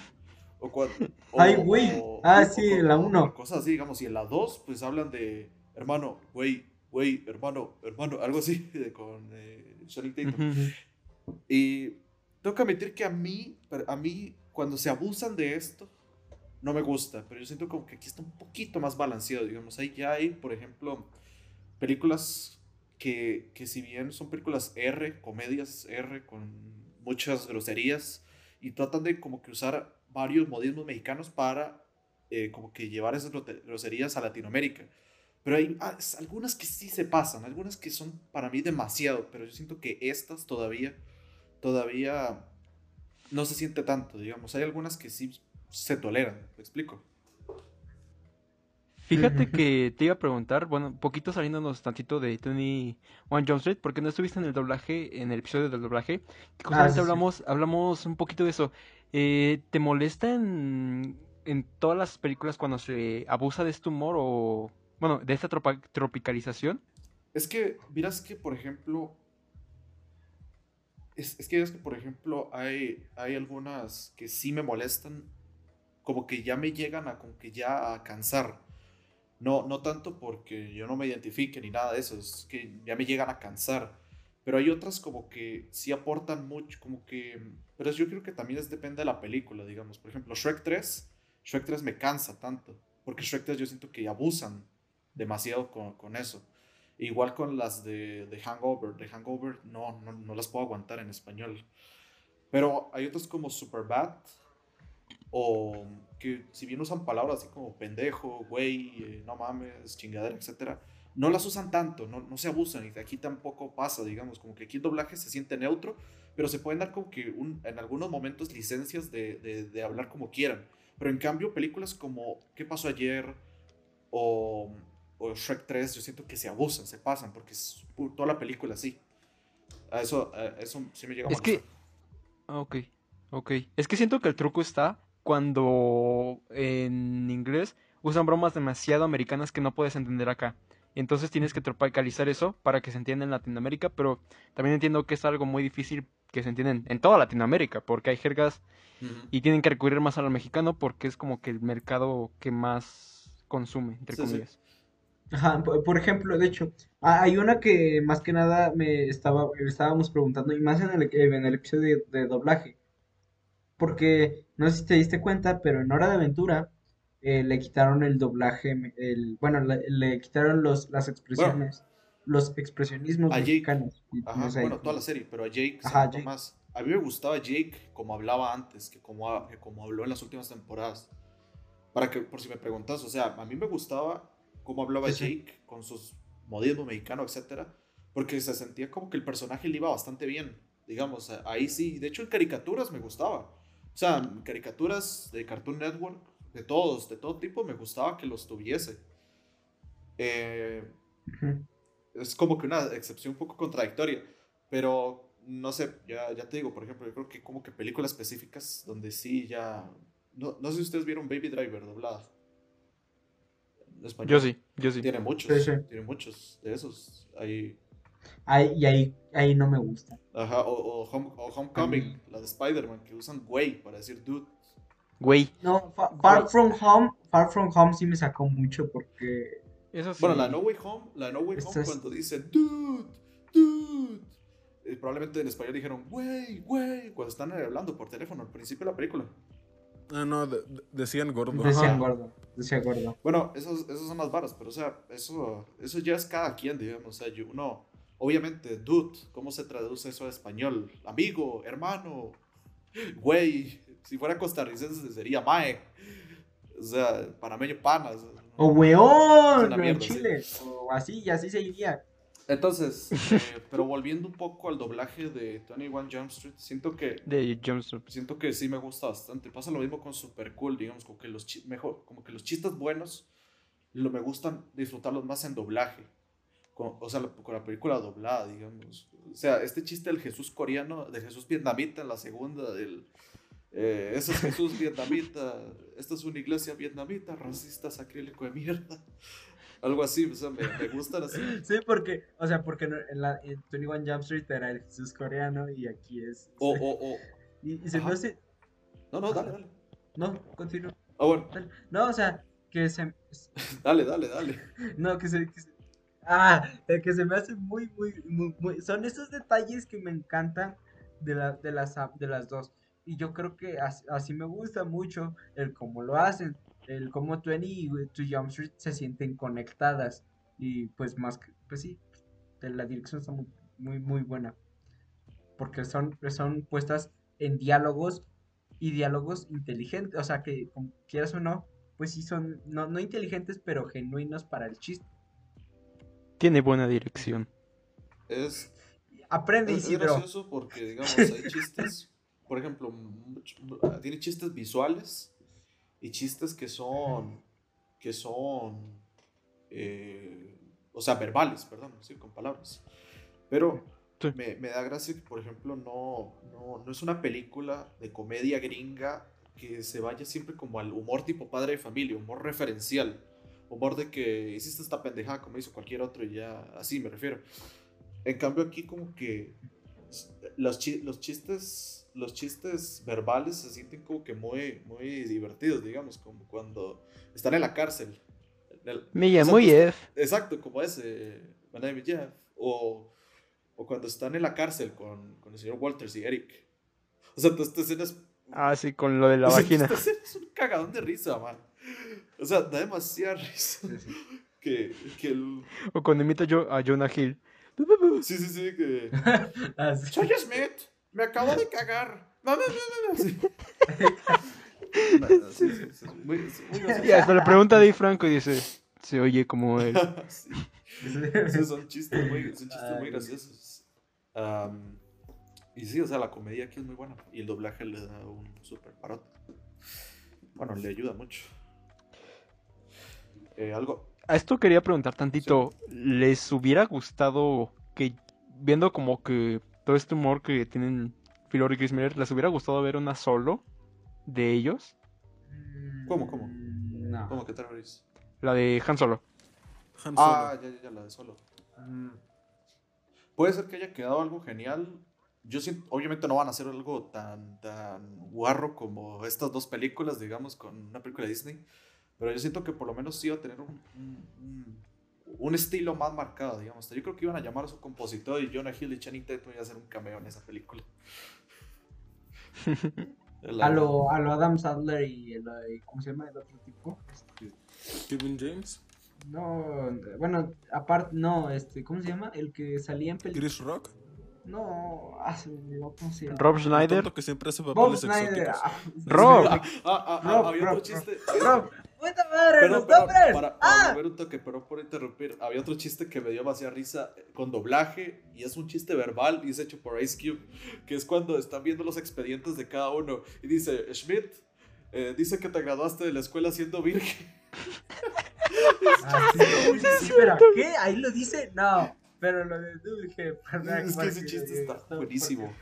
O cuan- o- Ay, güey. o- Ah, o sí, en la o uno. Cosas así, digamos. Y en la 2, pues hablan de, hermano, güey, güey, hermano, hermano, algo así, de- con eh, Channing Tatum. Y tengo que admitir que a mí, a mí, cuando se abusan de esto, no me gusta, pero yo siento como que aquí está un poquito más balanceado, digamos. Ahí ya hay, por ejemplo, películas que, que si bien son películas R, comedias R, con muchas groserías, y tratan de como que usar varios modismos mexicanos para eh, como que llevar esas groserías a Latinoamérica. Pero hay ah, algunas que sí se pasan, algunas que son para mí demasiado, pero yo siento que estas todavía, todavía no se siente tanto, digamos. Hay algunas que sí se toleran, ¿me explico? Fíjate que te iba a preguntar, bueno, un poquito saliéndonos tantito de Tony One Jump Street, porque no estuviste en el doblaje, en el episodio del doblaje, que justamente Ah, sí. hablamos, hablamos un poquito de eso. Eh, ¿te molesta en, en todas las películas cuando se abusa de este humor o, bueno, de esta tropa- tropicalización? Es que, miras que, por ejemplo, es, es que es que, por ejemplo, hay, hay algunas que sí me molestan, como que ya me llegan a, como que ya a cansar. No, no tanto porque yo no me identifique ni nada de eso, es que ya me llegan a cansar. Pero hay otras como que sí aportan mucho, como que... Pero yo creo que también es, depende de la película, digamos. Por ejemplo, Shrek 3, Shrek 3 me cansa tanto, porque Shrek 3 yo siento que abusan demasiado con, con eso. Igual con las de, de Hangover. De Hangover no, no, no las puedo aguantar en español. Pero hay otras como Superbad. O que si bien usan palabras así como pendejo, güey, eh, no mames, chingadera, etc. No las usan tanto, no, no se abusan. Y aquí tampoco pasa, digamos. Como que aquí el doblaje se siente neutro. Pero se pueden dar como que un- en algunos momentos licencias de, de, de hablar como quieran. Pero en cambio, películas como ¿Qué pasó ayer? O o Shrek 3, yo siento que se abusan, se pasan, porque es toda la película así. A eso, a eso sí me llega a Es que, ah, ok, ok. Es que siento que el truco está cuando en inglés usan bromas demasiado americanas que no puedes entender acá. Entonces tienes que tropicalizar eso para que se entienda en Latinoamérica, pero también entiendo que es algo muy difícil que se entienda en, toda Latinoamérica, porque hay jergas y tienen que recurrir más al mexicano porque es como que el mercado que más consume, entre Sí, sí. comillas. Ajá, por, ejemplo, de hecho, ah, hay una que más que nada me estaba, estábamos preguntando, y más en el, en el episodio de, de doblaje, porque no sé si te diste cuenta, pero en Hora de Aventura eh, le quitaron el doblaje, el, bueno, le, le quitaron los, las expresiones, los expresionismos a Jake. mexicanos. Ajá, no sé, bueno, toda la serie, pero a Jake Ajá, Jake. más. A mí me gustaba Jake como hablaba antes, que como, que como habló en las últimas temporadas. Para que, por si me preguntas, o sea, a mí me gustaba cómo hablaba Sí. Jake con sus modismo mexicano, etcétera, porque se sentía como que el personaje le iba bastante bien, digamos, ahí sí. De hecho, en caricaturas me gustaba. O sea, caricaturas de Cartoon Network, de todos, de todo tipo, me gustaba que los tuviese. Eh, es como que una excepción un poco contradictoria, pero no sé, ya, ya te digo, por ejemplo, yo creo que como que películas específicas donde sí ya... No, no sé si ustedes vieron Baby Driver doblada. En español. Yo sí, yo sí. Tiene muchos, Sí, sí. tiene muchos de esos. Ahí, Ahí, y ahí, ahí no me gusta. ajá, o, o Home- o Homecoming, la de Spider-Man, que usan güey para decir dude. Güey. No, Fa- Far From Home, Far From Home sí me sacó mucho porque Eso sí. Bueno, la No Way Home, la No Way Home es- cuando dice dude, dude. eh, probablemente en español dijeron güey, güey, cuando están hablando por teléfono al principio de la película. Ah, no, de- de- decían gordo. decía Ajá. gordo, decía gordo. Bueno, esos, esos son las varas, pero o sea, eso, eso ya es cada quien, digamos. O sea, yo, uno, obviamente, dude, ¿cómo se traduce eso a español? Amigo, hermano, güey. Si fuera costarricense sería mae. O sea, panameño panas. O weón, en Chile. O así, y así seguiría. Entonces, eh, pero volviendo un poco al doblaje de 21 Jump Street, siento que De siento que sí me gusta bastante. Pasa lo mismo con Super Cool, digamos, como que los chi- mejor, como que los chistes buenos lo me gustan disfrutarlos más en doblaje. Con- o sea, con la película doblada, digamos. O sea, este chiste del Jesús coreano, del Jesús vietnamita en la segunda, del eh, ese es Jesús vietnamita, esta es una iglesia vietnamita, racista, sacrílico de mierda. Algo así, o sea, me, me gustan así. Sí, porque, o sea, porque en, la, en 21 Jump Street era el Jesús coreano y aquí es. O, o, o. y, y se me hace. No, no, dale, dale. No, continúo. Ah, bueno. No, o sea, que se. dale, dale, dale. No, que se. que se- ah, eh, que se me hace muy, muy, muy, muy- Son esos detalles que me encantan de, la, de, las, de las dos. Y yo creo que as- así, me gusta mucho el cómo lo hacen. El cómo 20 y 2 Jump Street se sienten conectadas. Y pues más que. Pues sí, la dirección está muy, muy, muy buena. Porque son, son puestas en diálogos y diálogos inteligentes. O sea, que quieras o no, pues sí son, no, no inteligentes, pero genuinos para el chiste. Tiene buena dirección. Es, Aprende, es, es gracioso porque, digamos, hay chistes, por ejemplo, mucho- tiene chistes visuales y chistes que son, que son, eh, o sea, verbales, perdón, sí, con palabras. Pero Sí. me, me da gracia que, por ejemplo, no, no, no es una película de comedia gringa que se vaya siempre como al humor tipo padre de familia, humor referencial, humor de que hiciste esta pendejada como hizo cualquier otro y ya, así me refiero. En cambio aquí como que los, chi- los chistes los chistes verbales se sienten como que muy muy divertidos, digamos, como cuando están en la cárcel. O tú- Jeff. Exacto, como ese, Jeff. O, o cuando están en la cárcel con, con el señor Walters y Eric. O sea, esta escena es, Ah, sí, con lo de la o sea, vagina. esta escena es un cagadón de risa, man. O sea, da demasiada risa que, que el... O cuando imita yo a Jonah Hill. Sí, sí, sí, que... Así. Soy Smith, me acabo de cagar. No, no, no, no. Sí. Y hasta le pregunta a Dave Franco y dice, se oye como él. Sí. Sí, son chistes muy, son chistes muy Ay. graciosos. Y sí, o sea, la comedia aquí es muy buena. Y el doblaje le da un super parote. Bueno, le ayuda mucho. Eh, algo. A esto quería preguntar tantito, ¿les hubiera gustado que, viendo como que todo este humor que tienen Philor y Chris Miller, ¿les hubiera gustado ver una solo de ellos? ¿Cómo, cómo? Mm, No. ¿Cómo que te referís? La de Han Solo. Han Ah, Solo. ya, ya, ya, la de solo. Mm, Puede ser que haya quedado algo genial. Yo siento, obviamente no van a hacer algo tan, tan guarro como estas dos películas, digamos, con una película de Disney. Pero yo siento que por lo menos sí iba a tener un, un, un- un estilo más marcado, digamos. Yo creo que iban a llamar a su compositor y Jonah Hill y Channing Tatum iban a hacer un cameo en esa película. La- A lo, a lo Adam Sandler y el, eh, ¿cómo se llama el otro tipo? Este, Kevin James. no, bueno, aparte, no, este, ¿cómo se llama? El que salía en películas. Chris Rock. No, ah, se me olvidó cómo se llama. Rob Schneider. que siempre hace Bob papeles exóticos. ah, Rob. Ah, ah, ah, Rob, había Rob, otro chiste. Rob, puta madre, Pero, los pero, nombres. para, para ¡Ah! un toque, pero por interrumpir, había otro chiste que me dio demasiada risa eh, con doblaje y es un chiste verbal y es hecho por Ice Cube, que es cuando están viendo los expedientes de cada uno y dice, Schmidt, eh, dice que te graduaste de la escuela siendo virgen. Ah, sí, sí, pero ¿qué? Ahí lo dice, no. Pero lo de dije, Es que ese chiste está buenísimo.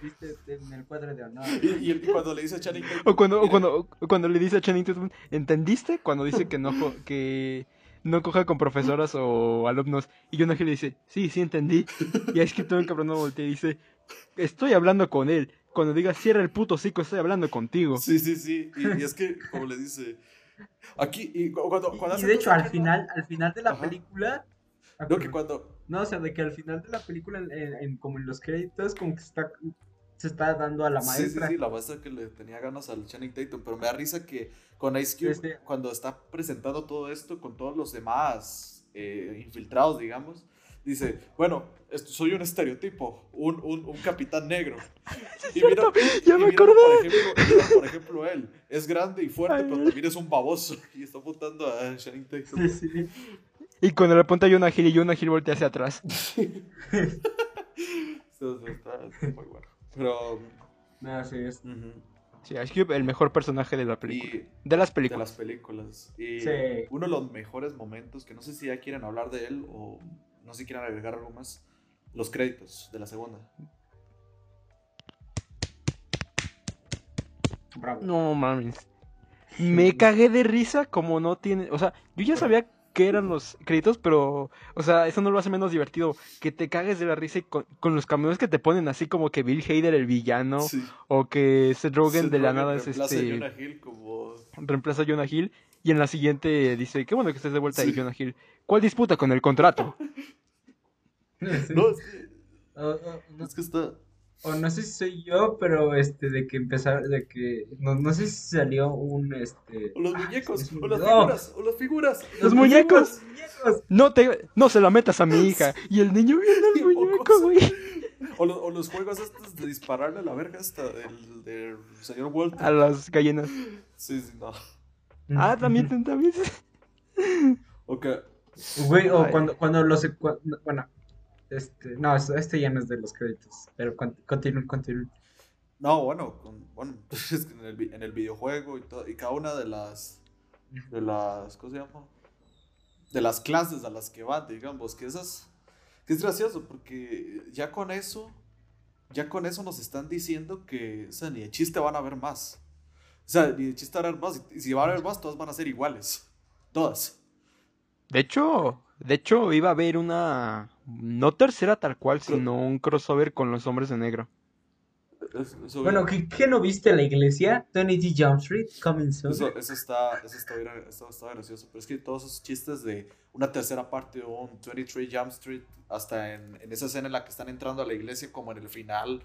En el cuadro de honor. Y, y- y cuando le dice a Channing O cuando, o "Mira, cuando, o cuando le dice a Channing Tatum, ¿entendiste? Cuando dice que no, co- que no coja con profesoras o alumnos. Y Jonah Hill le dice, sí, sí entendí. Y es que todo el cabrón no voltea y dice, estoy hablando con él. Cuando diga, cierra el puto hocico, estoy hablando contigo. Sí, sí, sí. Y, y es que, como le dice, aquí, y cu- cuando, cuando Y hace de hecho, al final, al final de la Ajá. película. Ah, No, que cuando, No, o sea, de que al final de la película, en, en- en- como en los créditos, como que se está, se está dando a la Sí, sí, maestra. sí, la maestra que le tenía ganas al Channing Tatum, pero me da risa que con Ice Cube, Este- cuando está presentando todo esto con todos los demás eh, infiltrados, digamos, dice, bueno, esto- soy un estereotipo, un, un, un capitán negro. Y mira, ya y me mira, acordé. Por ejemplo, mira, por ejemplo, él es grande y fuerte, Ay, pero también es un baboso. Y está apuntando a Channing Tatum. Sí, sí. Y cuando le apunta a Jonah Hill y Jonah Hill voltea hacia atrás. Eso está, está muy bueno. Pero, No, sí, es. ujú. Sí, Ice Cube, el mejor personaje de la película. y De las de películas. las películas. Y Sí. uno de los mejores momentos, que no sé si ya quieren hablar de él o no sé si quieren agregar algo más, los créditos de la segunda. Bravo. No mames. Me cagué de risa como no tiene. O sea, yo ya sabía que eran los créditos, pero. O sea, eso no lo hace menos divertido. Que te cagues de la risa y con, con los camiones que te ponen así como que Bill Hader el villano. Sí. O que Seth Rogen Seth de la Rogen nada es reemplaza a este. Jonah Hill como... Reemplaza a Jonah Hill. Y en la siguiente dice: Qué bueno que estés de vuelta ahí, Sí. Jonah Hill. ¿Cuál disputa con el contrato? Sí. No, es que, O, o- no, es que está... o no sé si soy yo, pero este, de que empezar, de que. No, no sé si salió un. Este. O los ah, muñecos, o las figuras, o las figuras. ¡Los muñecos! Los muñecos. No te. No se la metas a mi hija. Y el niño viendo el muñeco, güey. O, lo- o los juegos estos de dispararle a la verga esta del, del señor Walter. A las gallinas. Sí, sí, no. Ah, también, también. O que... Güey, o cuando, cuando los. Bueno, este. No, este ya no es de los créditos. Pero con- continúen, continúen. No, bueno, con- bueno, es que en el, vi- en el videojuego y todo, y cada una de las, de las, ¿cómo se llama? De las clases a las que van, digamos, que esas, que es gracioso, porque ya con eso, ya con eso nos están diciendo que, o sea, ni de chiste van a haber más. O sea, ni de chiste van a haber más, y si van a haber más, todas van a ser iguales. Todas. De hecho, de hecho iba a haber una no tercera tal cual, sino un crossover con los hombres de negro. Bueno, ¿qué, qué no viste en la iglesia? Tony D. Jump Street, coming soon. Eso, eso está, eso está, eso está gracioso. Pero es que todos esos chistes de una tercera parte o un 23 Jump Street, hasta en, en esa escena en la que están entrando a la iglesia, como en el final.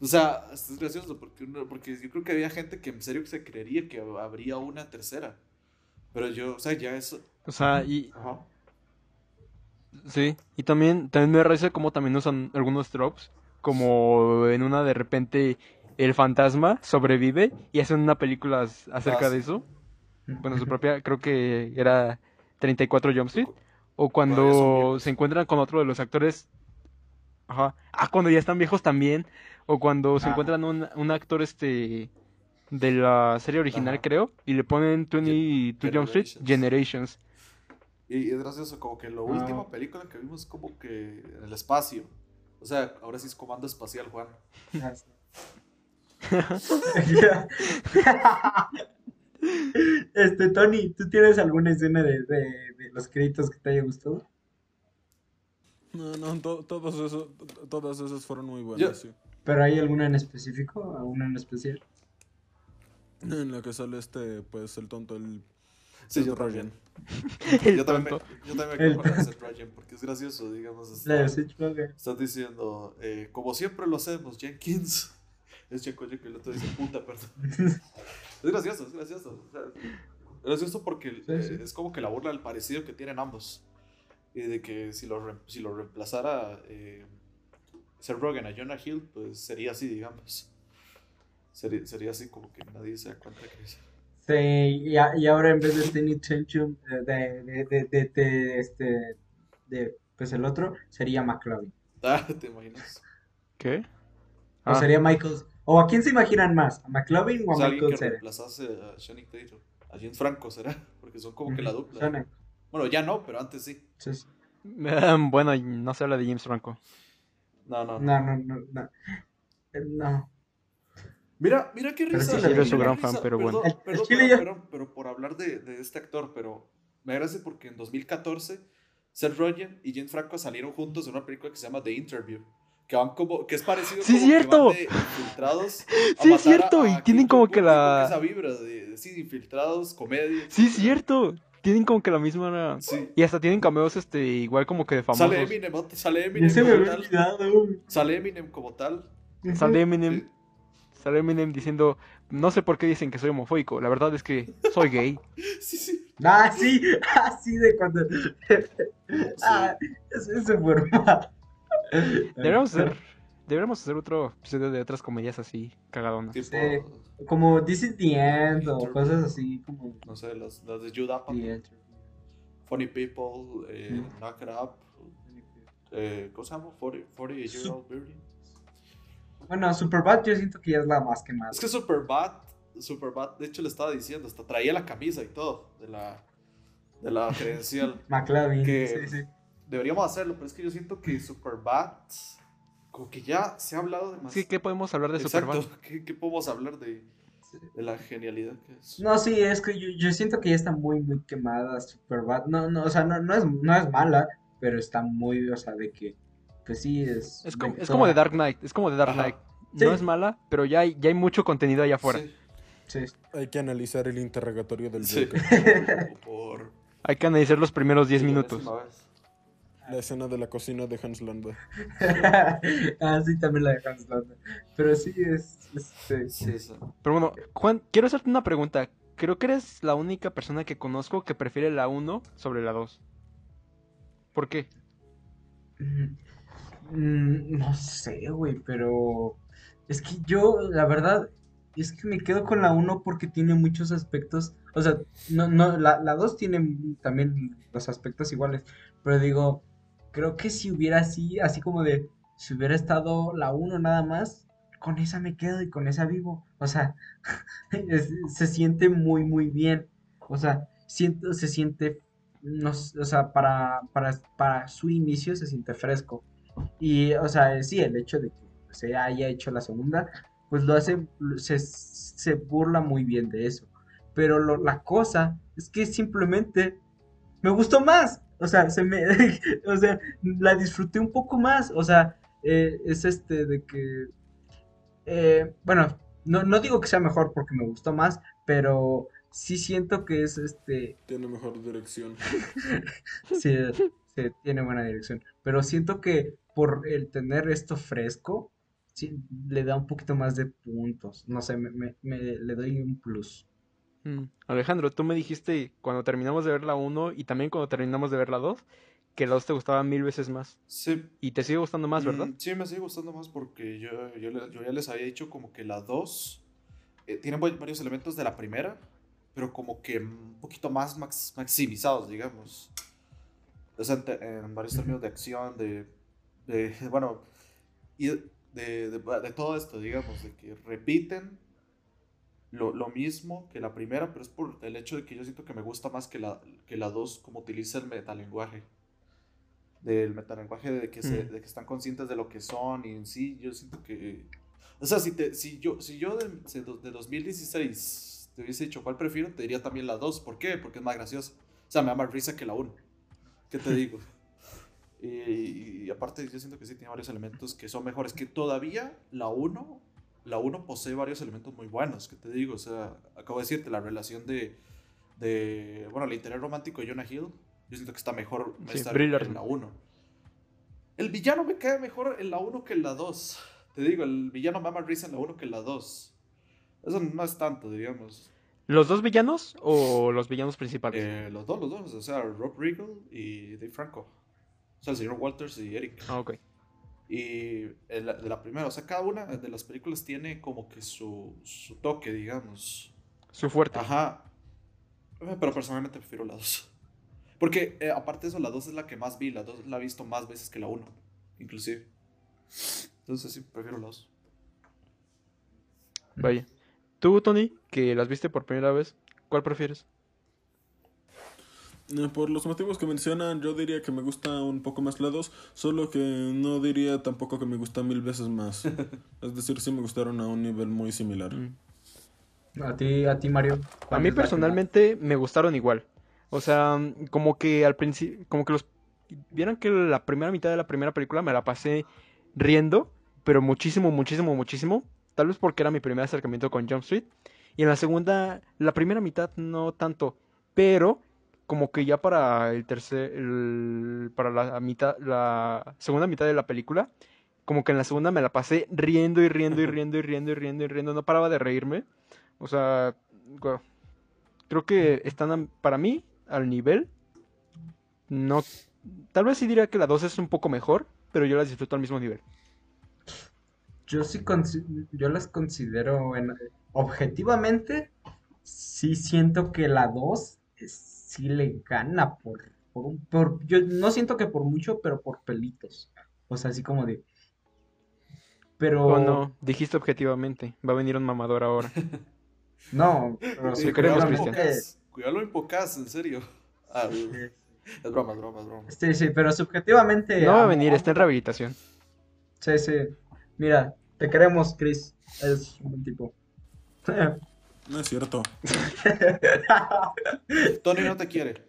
O sea, esto es gracioso porque, uno- porque yo creo que había gente que en serio se creería que habría una tercera. Pero yo, o sea, ya eso. O sea, y Ajá. Sí, y también también me parece como también usan algunos tropes, como en una de repente el fantasma sobrevive y hacen una película acerca Ah, de eso. Bueno, su propia, creo que era 34 Jump Street. O Cuando se encuentran con otro de los actores. Ajá. Ah, cuando ya están viejos también. O cuando se Ah. encuentran un, un actor este de la serie original, Ajá. creo, y le ponen 22 Jump Street Generations. Y es gracioso, como que la última película que vimos, como que en el espacio. O sea, ahora sí es comando espacial, Juan. Ah. Este, Tony, ¿tú tienes alguna escena de, de, de los créditos que te haya gustado? No, no, to- todos esos, todas esas fueron muy Yo- buenas, sí. ¿Pero hay alguna en específico? ¿Alguna en especial? En la que sale este, pues, el tonto, el... Sí, yo Yo también, me, yo también me El Rogen porque es gracioso, digamos. Está-. Estás diciendo, eh, como siempre lo hacemos, Jenkins. Es Checo que el otro dice puta, perdón. es gracioso, es gracioso. o sea, es gracioso porque Sí, eh, sí. es como que la burla del parecido que tienen ambos. Y de que si lo, re- si lo reemplazara eh, Seth Rogen a Jonah Hill, pues sería así, digamos. Sería, sería así como que nadie se da cuenta que es. Este, y, a- y ahora en vez de Danny Tenchum, eh, de, de, de, de, de, este, de, pues el otro, sería McLovin. Ah, ¿te imaginas? ¿Qué? O Ah, sería Michael, o a quién se imaginan más, a McLovin o O a sea, alguien Michael Cera. reemplazase a Tatum. A James Franco, ¿será? Porque son como que la dupla. suena. Bueno, ya no, pero antes sí. Sí, sí. bueno, y no se habla de James Franco. No, no. No, no, no, no. Eh, No. Mira, mira qué Pero risa. sí, sí mira su gran fan, risa. pero bueno. Perdón, el perdón, perdón, perdón, pero por hablar de, de este actor, pero me agradece porque en 2014 Seth Rogen y James Franco salieron juntos en una película que se llama The Interview. Que van como, que es parecido ¡Sí, como cierto! que van de infiltrados a Sí, es matar a- cierto, y tienen como que la- esa vibra de, de sí, infiltrados, comedia. Sí, es cierto. Tienen como que la misma. Sí. Y hasta tienen cameos, este, igual como que de famosos. Sale Eminem, sale Ya Eminem se me como había tal. olvidado. Sale Eminem como tal. Sale Eminem, Sale Eminem diciendo, no sé por qué dicen que soy homofóbico, la verdad es que soy gay. Sí, sí. Ah, sí, así de cuando. Ah, ese, ese formato. Deberíamos hacer, deberíamos hacer otro episodio de otras comedias así, cagadonas. Tipo, Sí. Como This is the End o cosas así como no sé, las, las de End. Funny People, eh, Mm. Knock It Up, eh, ¿cómo se llama? 40, 48 Year Old Virgin. Bueno, Superbad yo siento que ya es la más quemada. Es que Superbad, Superbad, de hecho le estaba diciendo, hasta traía la camisa y todo de la, de la credencial. McLovin, que- sí, sí. Deberíamos hacerlo, pero es que yo siento que Superbad, como que ya se ha hablado Sí, demasiado. ¿qué podemos hablar de Exacto, Superman? ¿qué, qué podemos hablar de, de la genialidad que es? No, sí, es que yo, yo siento que ya está muy, muy quemada Superbad. No, no, o sea, no, no es, no es mala, pero está muy, o sea, de que, pues sí, es... Es como, de es como de Dark Knight, es como de Dark Ajá. Knight. Sí. No es mala, pero ya hay, ya hay mucho contenido allá afuera. Sí. Sí. Hay que analizar el interrogatorio del Sí. Por Hay que analizar los primeros 10 por minutos. La escena de la cocina de Hans Landa. ah, sí, también la de Hans Landa. Pero sí, es, este... Sí, sí. Pero bueno, Juan, quiero hacerte una pregunta. Creo que eres la única persona que conozco que prefiere la 1 sobre la 2. ¿Por qué? Mm, no sé, güey, pero es que yo, la verdad, es que me quedo con la 1 porque tiene muchos aspectos, o sea, no, no, la, la 2 tiene también los aspectos iguales, pero digo, creo que si hubiera así, así como de, si hubiera estado la 1 nada más, con esa me quedo y con esa vivo, o sea, se siente muy, muy bien, o sea, siento, se siente, no, o sea, para, para, para su inicio se siente fresco. Y, o sea, sí, el hecho de que se haya hecho la segunda, pues lo hace, se, se burla muy bien de eso. Pero lo- la cosa es que simplemente me gustó más. O sea, se me, o sea, la disfruté un poco más. O sea, eh, es este de que, eh, bueno, no, no digo que sea mejor porque me gustó más, pero sí siento que es este, Tiene mejor dirección. Sí, sí, tiene buena dirección. Pero siento que por el tener esto fresco, sí, le da un poquito más de puntos. No sé, me, me- me- le doy un plus. Mm, Alejandro, tú me dijiste cuando terminamos de ver la 1 y también cuando terminamos de ver la 2 que la 2 te gustaba mil veces más. Sí, Y te sigue gustando más, ¿verdad? Mm, Sí, me sigue gustando más porque yo, yo, ya les había dicho como que la 2 eh, tiene va- varios elementos de la primera, pero como que un poquito más max- maximizados, digamos. En, en varios términos de acción, de, de- bueno, y de, de, todo esto, digamos, de que repiten lo, lo mismo que la primera, pero es por el hecho de que yo siento que me gusta más que la, que la 2 como utiliza el metalenguaje. Del metalenguaje de que, se, Mm. de que están conscientes de lo que son y en sí yo siento que o sea si, te, si yo si yo de, de 2016 te hubiese dicho cuál prefiero te diría también la 2 ¿por qué? porque es más graciosa. O sea me da más risa que la 1 ¿qué te digo? y, y aparte yo siento que sí tiene varios elementos que son mejores que todavía la 1 la 1 posee varios elementos muy buenos ¿qué te digo? o sea acabo de decirte la relación de de bueno el interés romántico de Jonah Hill yo siento que está mejor Sí, en la 1 el villano me cae mejor en la 1 que en la 2. Te digo, el villano más risa en la 1 que en la 2. Eso no es tanto, digamos. ¿Los dos villanos o los villanos principales? Eh, los dos, los dos. O sea, Rob Riggle y Dave Franco. O sea, el señor Walters y Eric. Ah, ok. Y el- de la primera, o sea, cada una de las películas tiene como que su, su toque, digamos. su fuerte. Ajá. Eh, Pero personalmente prefiero la 2. Porque eh, aparte de eso, la 2 es la que más vi. La 2 la he visto más veces que la 1. Inclusive. Entonces sí, prefiero la 2. Vaya. Tú, Tony, que las viste por primera vez, ¿cuál prefieres? Por los motivos que mencionan, yo diría que me gusta un poco más la 2, solo que no diría tampoco que me gusta mil veces más. es decir, sí me gustaron a un nivel muy similar. Mm. A ti, a ti, Mario. A ¿cuál mí personalmente me gustaron igual. O sea, como que al principio, como que los... Vieron que la primera mitad de la primera película me la pasé riendo, pero muchísimo, muchísimo, muchísimo. Tal vez porque era mi primer acercamiento con Jump Street. Y en la segunda, la primera mitad no tanto, pero como que ya para el tercer, el- para la mitad, la segunda mitad de la película, como que en la segunda me la pasé riendo y riendo y riendo y riendo y riendo y riendo, no paraba de reírme. O sea, creo que están para mí al nivel. No, tal vez sí diría que la 2 es un poco mejor, pero yo las disfruto al mismo nivel. Yo sí yo las considero en- objetivamente, sí siento que la 2 es- sí le gana por, por, un- por- yo no siento que por mucho, pero por pelitos. O sea, así como de pero O no, dijiste objetivamente, va a venir un mamador ahora. no, pero Sí, cuidado, Cristian. Cuidado en pocas, en serio. Ah, es broma, es broma, es broma. Sí, sí, pero subjetivamente No va a amo- venir, está en rehabilitación. Sí, sí. Mira, te queremos, Chris. Es un buen tipo. No es cierto. Tony no te quiere.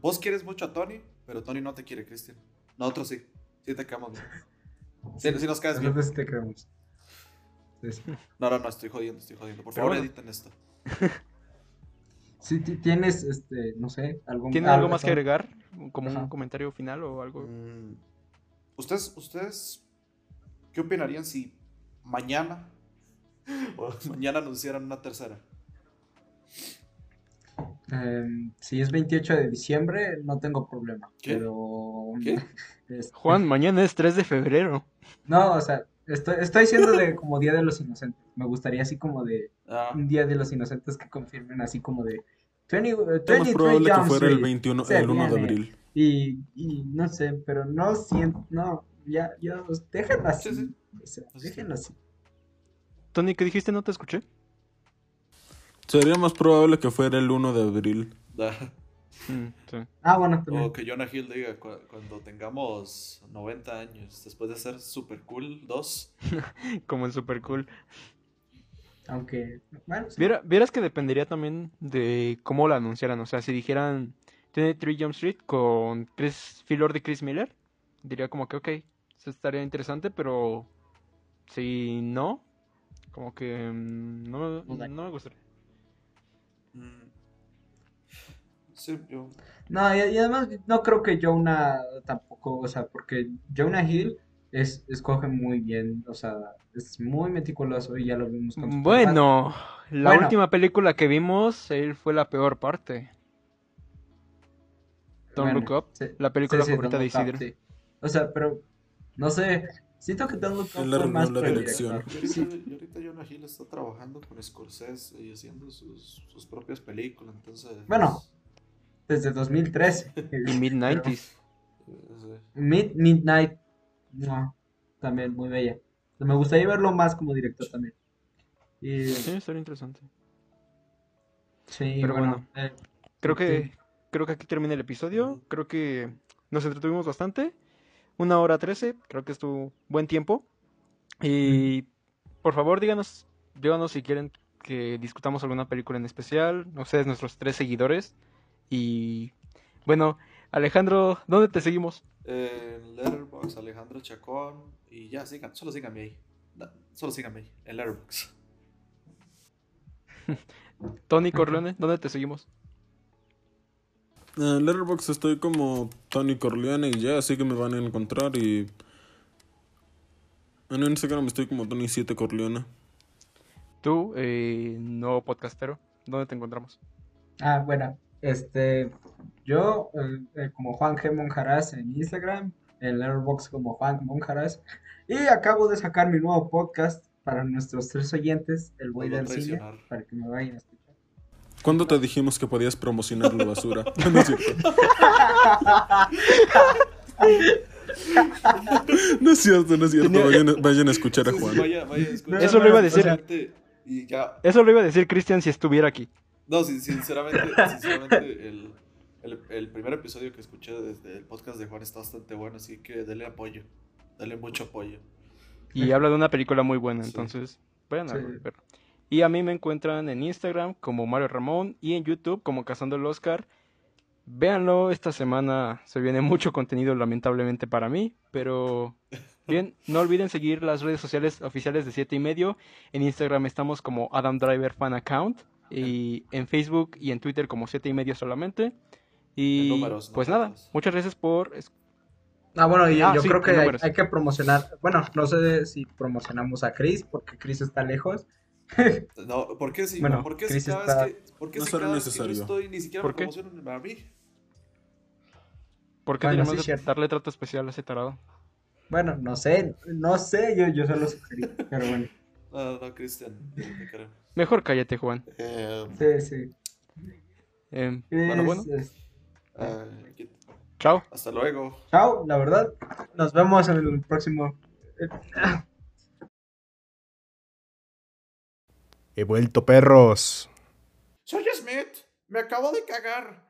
Vos quieres mucho a Tony, pero Tony no te quiere, Cristian. Nosotros sí. Sí te quedamos bien. Sí, sí nos caes bien. Nosotros sí te queremos. Sí, sí. No, no, no, estoy jodiendo, estoy jodiendo. Por Pero favor, bueno. editen esto. Sí, ti- tienes, este, no sé, algún... ¿Tiene algo más que agregar? Como un comentario final o algo. Mm, ¿Ustedes, ustedes qué opinarían si mañana o mañana anunciaran una tercera? Em, si es 28 de diciembre, no tengo problema. ¿Qué? Pero... ¿Qué? este, Juan, mañana es 3 de febrero. No, o sea, estoy, estoy siendo de como Día de los Inocentes. Me gustaría así como de Ah, un Día de los Inocentes que confirmen así como de 20, eh, Es más 23 probable que fuera el Street. 21, Se el 1 de abril. Y, y no sé, pero no siento, no, ya, ya, pues, déjenlo así. Sí, sí. O sea, Así. déjenlo así. Tony, ¿qué dijiste? No te escuché. Sería más probable que fuera el 1 de abril. ah. Mm, sí. Ah, bueno, también. O que Jonah Hill diga cu- cuando tengamos 90 años, después de ser super cool 2. Como en Super Cool. Aunque, bueno, sí. Viera- vieras que dependería también de cómo la anunciaran. O sea, si dijeran 23 Jump Street con Chris Philor de Chris Miller, diría como que ok, eso estaría interesante, pero si no, como que mm, no, Duda. no me gustaría. Mm. Sí, yo. No, y, y además no creo que Jonah tampoco, o sea, porque Jonah Hill es, escoge muy bien, o sea, es muy meticuloso y ya lo vimos con. Bueno, la Bueno. última película que vimos, él fue la peor parte. Don't Bueno, Look Up, sí, la película sí, sí, favorita de Isidro. sí. O sea, pero, no sé, siento que le fue arruinó más la dirección. Y ahorita, Sí, y ahorita Jonah Hill está trabajando con Scorsese y haciendo sus, sus propias películas, entonces. Bueno. desde 2013. Y mid-90s. eh, Mid, Midnight, no, también muy bella. Me gustaría verlo más como director también. Y, Sí, estaría interesante. sí, Pero bueno, bueno. eh, Creo que, Sí. creo que aquí termina el episodio. Creo que nos entretuvimos bastante. Una hora trece, creo que estuvo buen tiempo. Y por favor, díganos, díganos si quieren que discutamos alguna película en especial. Ustedes, nuestros tres seguidores. Y bueno, Alejandro, ¿dónde te seguimos? En Letterboxd, Alejandro Chacón. Y ya, sigan, solo síganme ahí. Solo síganme ahí, en Letterboxd. Tony Corleone, ¿dónde te seguimos? En Letterboxd estoy como Tony Corleone y ya, así que me van a encontrar y... En Instagram estoy como Tony7 Corleone. Tú, eh, nuevo podcastero, ¿dónde te encontramos? Ah, bueno, este, yo eh, eh, como Juan G. Monjaraz en Instagram, en Letterboxd como Juan Monjaraz, y acabo de sacar mi nuevo podcast para nuestros tres oyentes, El Buey del Cine, para que me vayan a. ¿Cuándo te dijimos que podías promocionar la basura? No es cierto. No es cierto, no es cierto. Vayan, a- vayan a escuchar a Juan. vaya, vaya, escucha. Eso lo iba a decir. sea, Y ya. Eso lo iba a decir Cristian si estuviera aquí. No, sin- sinceramente, sinceramente el, el, el primer episodio que escuché desde el podcast de Juan está bastante bueno, así que dele apoyo. Dale mucho apoyo. Y habla de una película muy buena, Sí. entonces vayan a Sí. Y a mí me encuentran en Instagram como Mario Ramón y en YouTube como Cazando el Oscar. Véanlo, esta semana se viene mucho contenido lamentablemente para mí, pero bien, no olviden seguir las redes sociales oficiales de 7 y medio. En Instagram estamos como Adam Driver Fan Account y en Facebook y en Twitter como 7 y medio solamente. En Y números, pues nada, muchas gracias por Ah, bueno, yo, Ah, yo sí, creo que hay que promocionar. Bueno, no sé si promocionamos a Chris, porque Chris está lejos. No, ¿por qué si, Bueno, ¿por qué si cada está- vez que, por qué No si cada vez que yo estoy ni siquiera ¿Por me qué? promocionan a mí? ¿Por qué Bueno, tenemos sí, que darle trato especial a ese tarado? Bueno, no sé, no sé, yo, yo solo sugerí, pero bueno. No, no, Cristian. Mejor cállate, Juan. Eh, Sí, sí. Eh, bueno, Es- bueno, es- ah, aquí- chao. hasta luego. Chao, la verdad. Nos vemos en el próximo. He vuelto, perros. Soy Smith, me acabo de cagar.